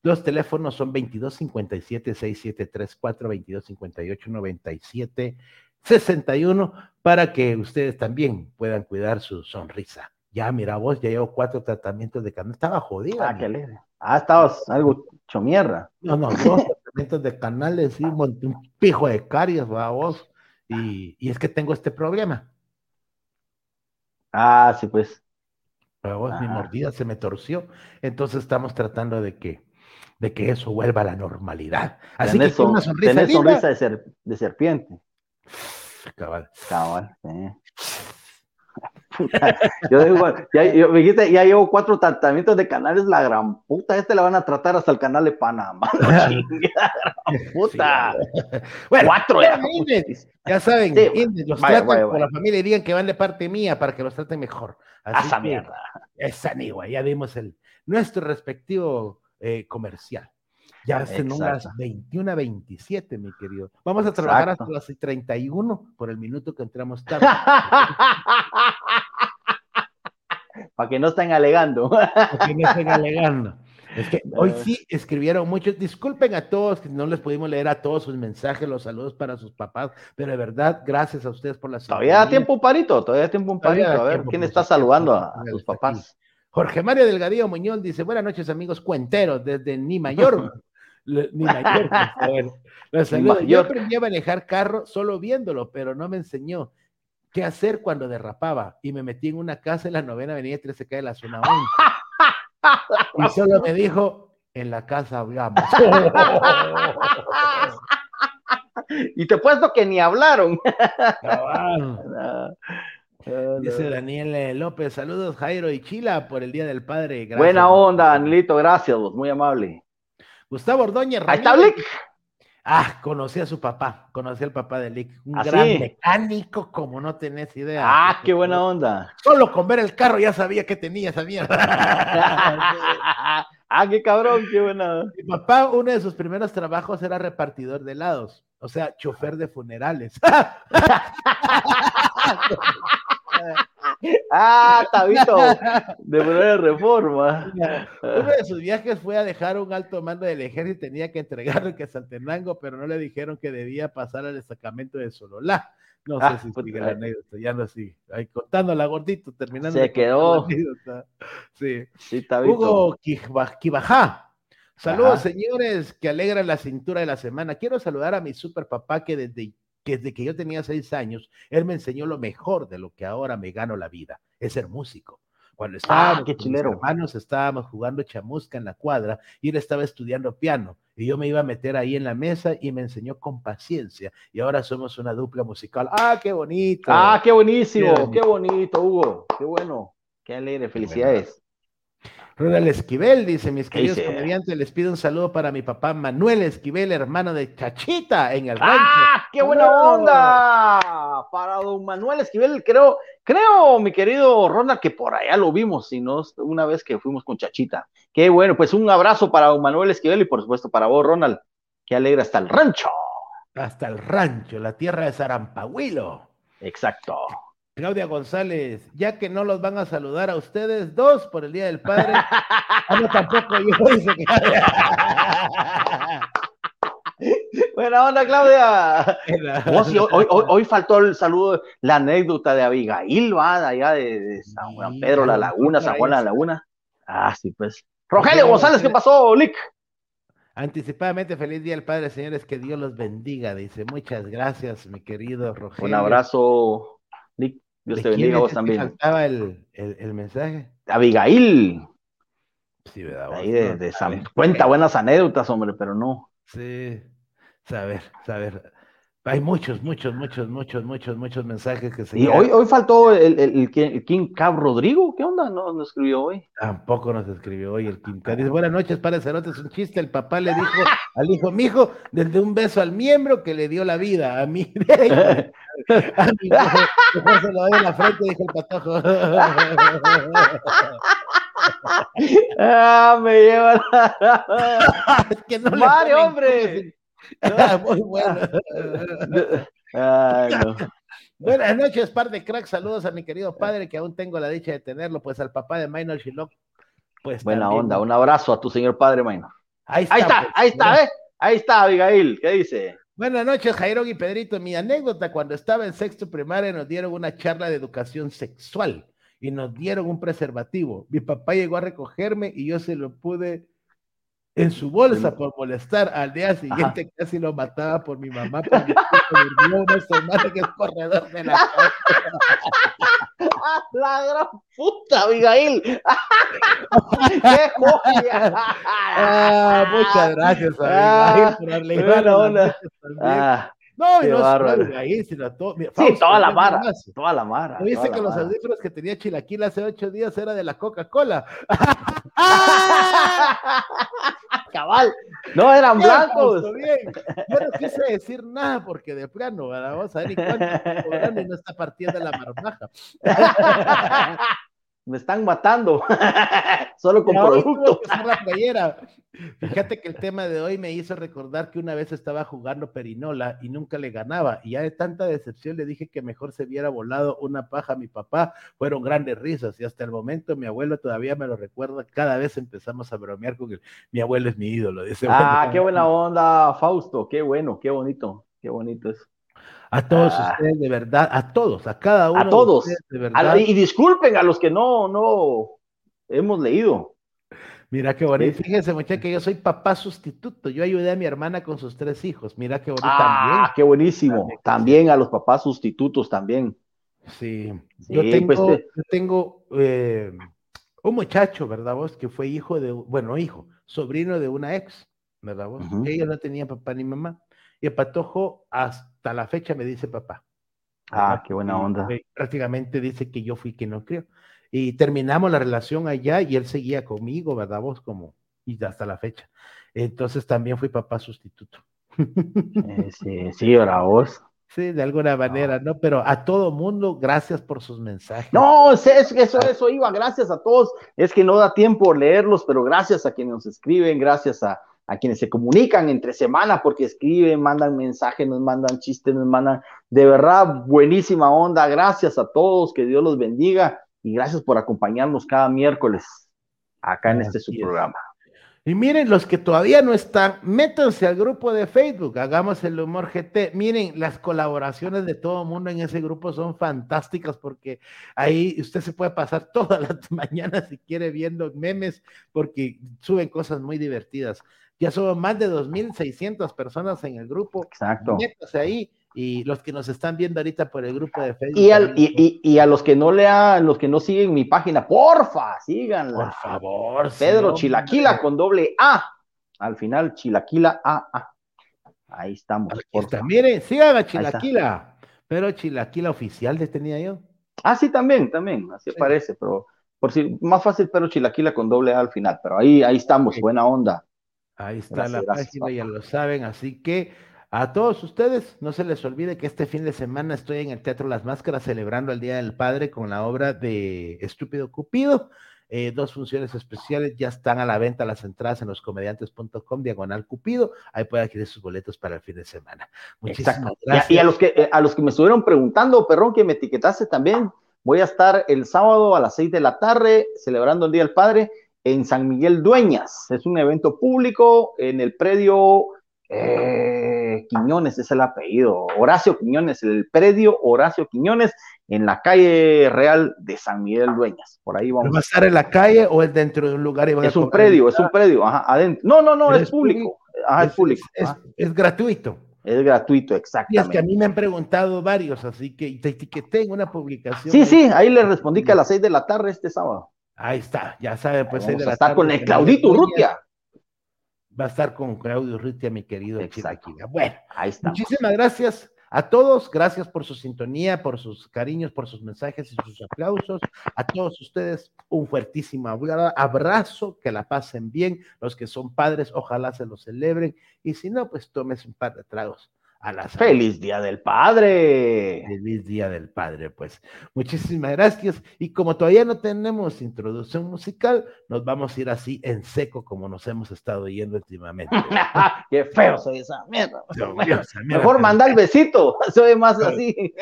Los teléfonos son 2257-6734, 2258-9761, para que ustedes también puedan cuidar su sonrisa. Ya, mira vos, ya llevo cuatro tratamientos de canal. Estaba jodida. Ah, qué alegre. Ah, estabas algo hecho mierda. No, no, dos tratamientos de canales, sí, un, pijo de caries, va vos. Y, y, es que tengo este problema. Ah, sí, pues. Para vos, mi ah. mordida se me torció. Entonces estamos tratando de que, de que eso vuelva a la normalidad. Así que una sonrisa, tenés sonrisa de, ser, de serpiente. Cabal. Cabal, sí. yo digo, ya, me dijiste, ya llevo cuatro tratamientos de canales, la gran puta, este le van a tratar hasta el canal de Panamá. puta. bueno, cuatro ya. ya saben, los tratan por la familia dirían que van de parte mía para que los traten mejor. esa mierda. Esa nigua, ya dimos el, nuestro respectivo eh, comercial. Ya son las 21 a 27, mi querido. Vamos a trabajar hasta las 31 por el minuto que entramos tarde. Para que no estén alegando. Para que no estén alegando. Es que hoy sí escribieron muchos. Disculpen a todos que no les pudimos leer a todos sus mensajes, los saludos para sus papás, pero de verdad, gracias a ustedes por la Todavía da tiempo un parito, todavía da tiempo un parito. A ver, ¿quién está saludando a, sus papás? Jorge Mario Delgadillo Muñoz dice: Buenas noches, amigos cuenteros, desde Ni Mayor. Ni mayor. Yo aprendí a manejar carro solo viéndolo, pero no me enseñó qué hacer cuando derrapaba. Y me metí en una casa en la novena avenida 13K de la zona 11. y solo me dijo, en la casa hablamos. y te he puesto que ni hablaron. Dice Daniel López, saludos Jairo y Chila por el Día del Padre. Buena onda, Danielito, gracias, muy amable. Gustavo Ordóñez. Ahí está Lick. Ah, conocí a su papá, conocí al papá de Lick, un ¿Ah, gran mecánico como no tenés idea. Ah, qué buena onda. Solo con ver el carro ya sabía que tenía esa mierda. ah, qué cabrón, qué buena. Mi papá, uno de sus primeros trabajos era repartidor de helados, o sea, chofer de funerales. ah, Tabito, de de reforma. Uno de sus viajes fue a dejar un alto mando del ejército y tenía que entregarlo que Saltenango, pero no le dijeron que debía pasar al destacamento de Sololá. No sé ah, si sigue la anécdota, ya no sigue. Ahí contándola gordito, terminando. Se quedó. Sí. sí Hugo Kibajá. Saludos, señores, que alegran la cintura de la semana. Quiero saludar a mi super papá que desde desde que yo tenía seis años, él me enseñó lo mejor de lo que ahora me gano la vida, es ser músico. Cuando ah, estábamos qué con mis hermanos, estábamos jugando chamusca en la cuadra y él estaba estudiando piano y yo me iba a meter ahí en la mesa y me enseñó con paciencia y ahora somos una dupla musical. ¡Ah, qué bonito! ¡Ah, qué buenísimo! ¡Qué bonito, Hugo! ¡Qué bueno! ¡Qué alegre! ¡Felicidades! Ronald Esquivel dice, mis queridos comediantes, les pido un saludo para mi papá Manuel Esquivel, hermano de Chachita en el rancho. ¡Ah, qué buena onda! Para don Manuel Esquivel, creo, creo, mi querido Ronald, que por allá lo vimos, y no una vez que fuimos con Chachita. Qué bueno, pues un abrazo para don Manuel Esquivel y por supuesto para vos, Ronald. Qué alegra hasta el rancho. Hasta el rancho, la tierra de Zarampahuilo. Exacto. Claudia González, ya que no los van a saludar a ustedes dos por el Día del Padre, ah, no tampoco yo dice que... Buena onda, Claudia. hoy, faltó el saludo, la anécdota de Abigail, va, allá de, San Juan Pedro, La Laguna, San Juan La Laguna. Ah, sí, pues. Rogelio González, ¿qué pasó, Lick? Anticipadamente, feliz día del Padre, señores, que Dios los bendiga, dice. Muchas gracias, mi querido Rogelio. Un abrazo, Lick. Dios te bendiga vos también. faltaba el, el, mensaje? Abigail. Sí, ¿verdad? Ahí de, cuenta buenas anécdotas, hombre, pero no. Sí, saber, saber. Hay muchos, muchos, muchos, muchos, muchos, muchos mensajes que se. Y hoy, hoy faltó el, el, el, King Cab Rodrigo. ¿Qué onda? No nos escribió hoy. Tampoco nos escribió hoy el King Cab. Dice: Buenas noches, padre Cerote. Es un chiste. El papá le dijo al hijo: Mi hijo, desde un beso al miembro que le dio la vida. A mí. a mí. se lo doy en la frente, dijo el patojo. ah, me lleva. es que no Mario, hombre. Muy bueno. Buenas noches, par de cracks. Saludos a mi querido padre, que aún tengo la dicha de tenerlo, pues al papá de Minor Shiloh. Pues Buena onda, un abrazo a tu señor padre Minor. Ahí está, ahí está, pues, ahí está, ¿eh? Ahí está, Abigail, ¿qué dice? Buenas noches, Jairo y Pedrito. Mi anécdota, cuando estaba en sexto primaria, nos dieron una charla de educación sexual y nos dieron un preservativo. Mi papá llegó a recogerme y yo se lo pude en su bolsa por molestar. Al día siguiente casi lo mataba por mi mamá porque durmió una semana que es corredor de la casa. La gran puta, Abigail. ¡Qué joya! Ah, muchas gracias, Abigail, ah, por darle igual ah, no, y no ahí, sino a todo. sí, toda la mara, toda la mara. Dice que los audífonos que tenía Chilaquil hace ocho días era de la Coca-Cola. Cabal, no eran blancos. Yo no quise decir nada porque de plano, vamos a ver y cuánto y no está partiendo la marmaja me están matando, solo con productos. Fíjate que el tema de hoy me hizo recordar que una vez estaba jugando Perinola y nunca le ganaba, y ya de tanta decepción le dije que mejor se viera volado una paja a mi papá. Fueron grandes risas, y hasta el momento mi abuelo todavía me lo recuerda. Cada vez empezamos a bromear con que mi abuelo es mi ídolo. ah, qué buena onda, Fausto, qué bueno, qué bonito, qué bonito eso. A todos ah. ustedes, de verdad, a todos, a cada uno. A todos. De, verdad. y disculpen a los que no, no hemos leído. Mira qué bonito. Fíjense, muchachos, que yo soy papá sustituto. Yo ayudé a mi hermana con sus tres hijos. Mira qué bonito. Ah, qué buenísimo. También, a los papás sustitutos también. Sí. yo tengo, pues, eh, yo tengo eh, un muchacho, ¿verdad vos? Que fue hijo de, bueno, hijo, sobrino de una ex, ¿verdad vos? Ella no tenía papá ni mamá. Y el patojo hasta la fecha me dice papá. Ah, qué buena onda. prácticamente dice que yo fui quien no creo. Y terminamos la relación allá y él seguía conmigo, ¿verdad? Vos como, y hasta la fecha. Entonces también fui papá sustituto. Eh, sí, sí, ahora vos. Sí, de alguna manera, ¿no? Pero a todo mundo, gracias por sus mensajes. No, eso, eso, eso iba, gracias a todos. Es que no da tiempo leerlos, pero gracias a quienes nos escriben, gracias a, a quienes se comunican entre semana porque escriben, mandan mensajes, nos mandan chistes, nos mandan de verdad buenísima onda. Gracias a todos, que Dios los bendiga y gracias por acompañarnos cada miércoles acá en este su programa. Y miren, los que todavía no están, métanse al grupo de Facebook, hagamos el humor GT. Miren, las colaboraciones de todo el mundo en ese grupo son fantásticas porque ahí usted se puede pasar todas las mañanas si quiere viendo memes porque suben cosas muy divertidas. Ya somos más de 2.600 personas en el grupo. Exacto. Métase ahí y los que nos están viendo ahorita por el grupo de Facebook. Y, a los que no lean, los que no siguen mi página, porfa, síganla. Por favor. Pedro Chilaquila con doble A. Al final, Chilaquila A. Ahí estamos. Miren, sigan a Chilaquila. Pero Chilaquila oficial tenía yo. Ah, sí, también, también. Así parece, pero por si más fácil, pero Chilaquila con doble A al final. Pero ahí, ahí estamos, buena onda. Ahí está la página, ya lo saben. Así que a todos ustedes, no se les olvide que este fin de semana estoy en el Teatro Las Máscaras celebrando el Día del Padre con la obra de Estúpido Cupido. Eh, dos funciones especiales ya están a la venta las entradas en loscomediantes.com, diagonal Cupido. Ahí puede adquirir sus boletos para el fin de semana. Muchísimas gracias. Y a, los que, eh, a los que me estuvieron preguntando, perrón, que me etiquetaste también, voy a estar el sábado a las seis de la tarde celebrando el Día del Padre en San Miguel Dueñas. Es un evento público en el predio eh, Quiñones, es el apellido, Horacio Quiñones, el predio Horacio Quiñones en la calle real de San Miguel Dueñas. Por ahí vamos. ¿Va a estar en la calle o es dentro de un lugar? es un predio, es un predio, ajá, adentro. No, no, no, es público. es, público. Es, gratuito. Es gratuito, exactamente. Y es que a mí me han preguntado varios, así que te etiqueté en una publicación. Sí, sí, ahí le respondí que a las seis de la tarde este sábado. Ahí está, ya sabe, pues. Vamos a estar con el Claudito Urrutia. Va a estar con Claudio Urrutia, mi querido Chiquita. Bueno, ahí está. Muchísimas gracias a todos, gracias por su sintonía, por sus cariños, por sus mensajes y sus aplausos. A todos ustedes, un fuertísimo abrazo, que la pasen bien. Los que son padres, ojalá se lo celebren. Y si no, pues tomes un par de tragos Feliz Día del Padre. Feliz Día del Padre, pues. Muchísimas gracias. Y como todavía no tenemos introducción musical, nos vamos a ir así en seco como nos hemos estado yendo últimamente. Qué feo soy esa mierda. Mejor manda el besito, soy más así.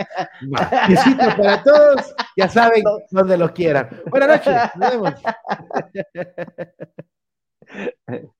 Besito para todos, ya saben donde lo quieran. Buenas noches, nos vemos.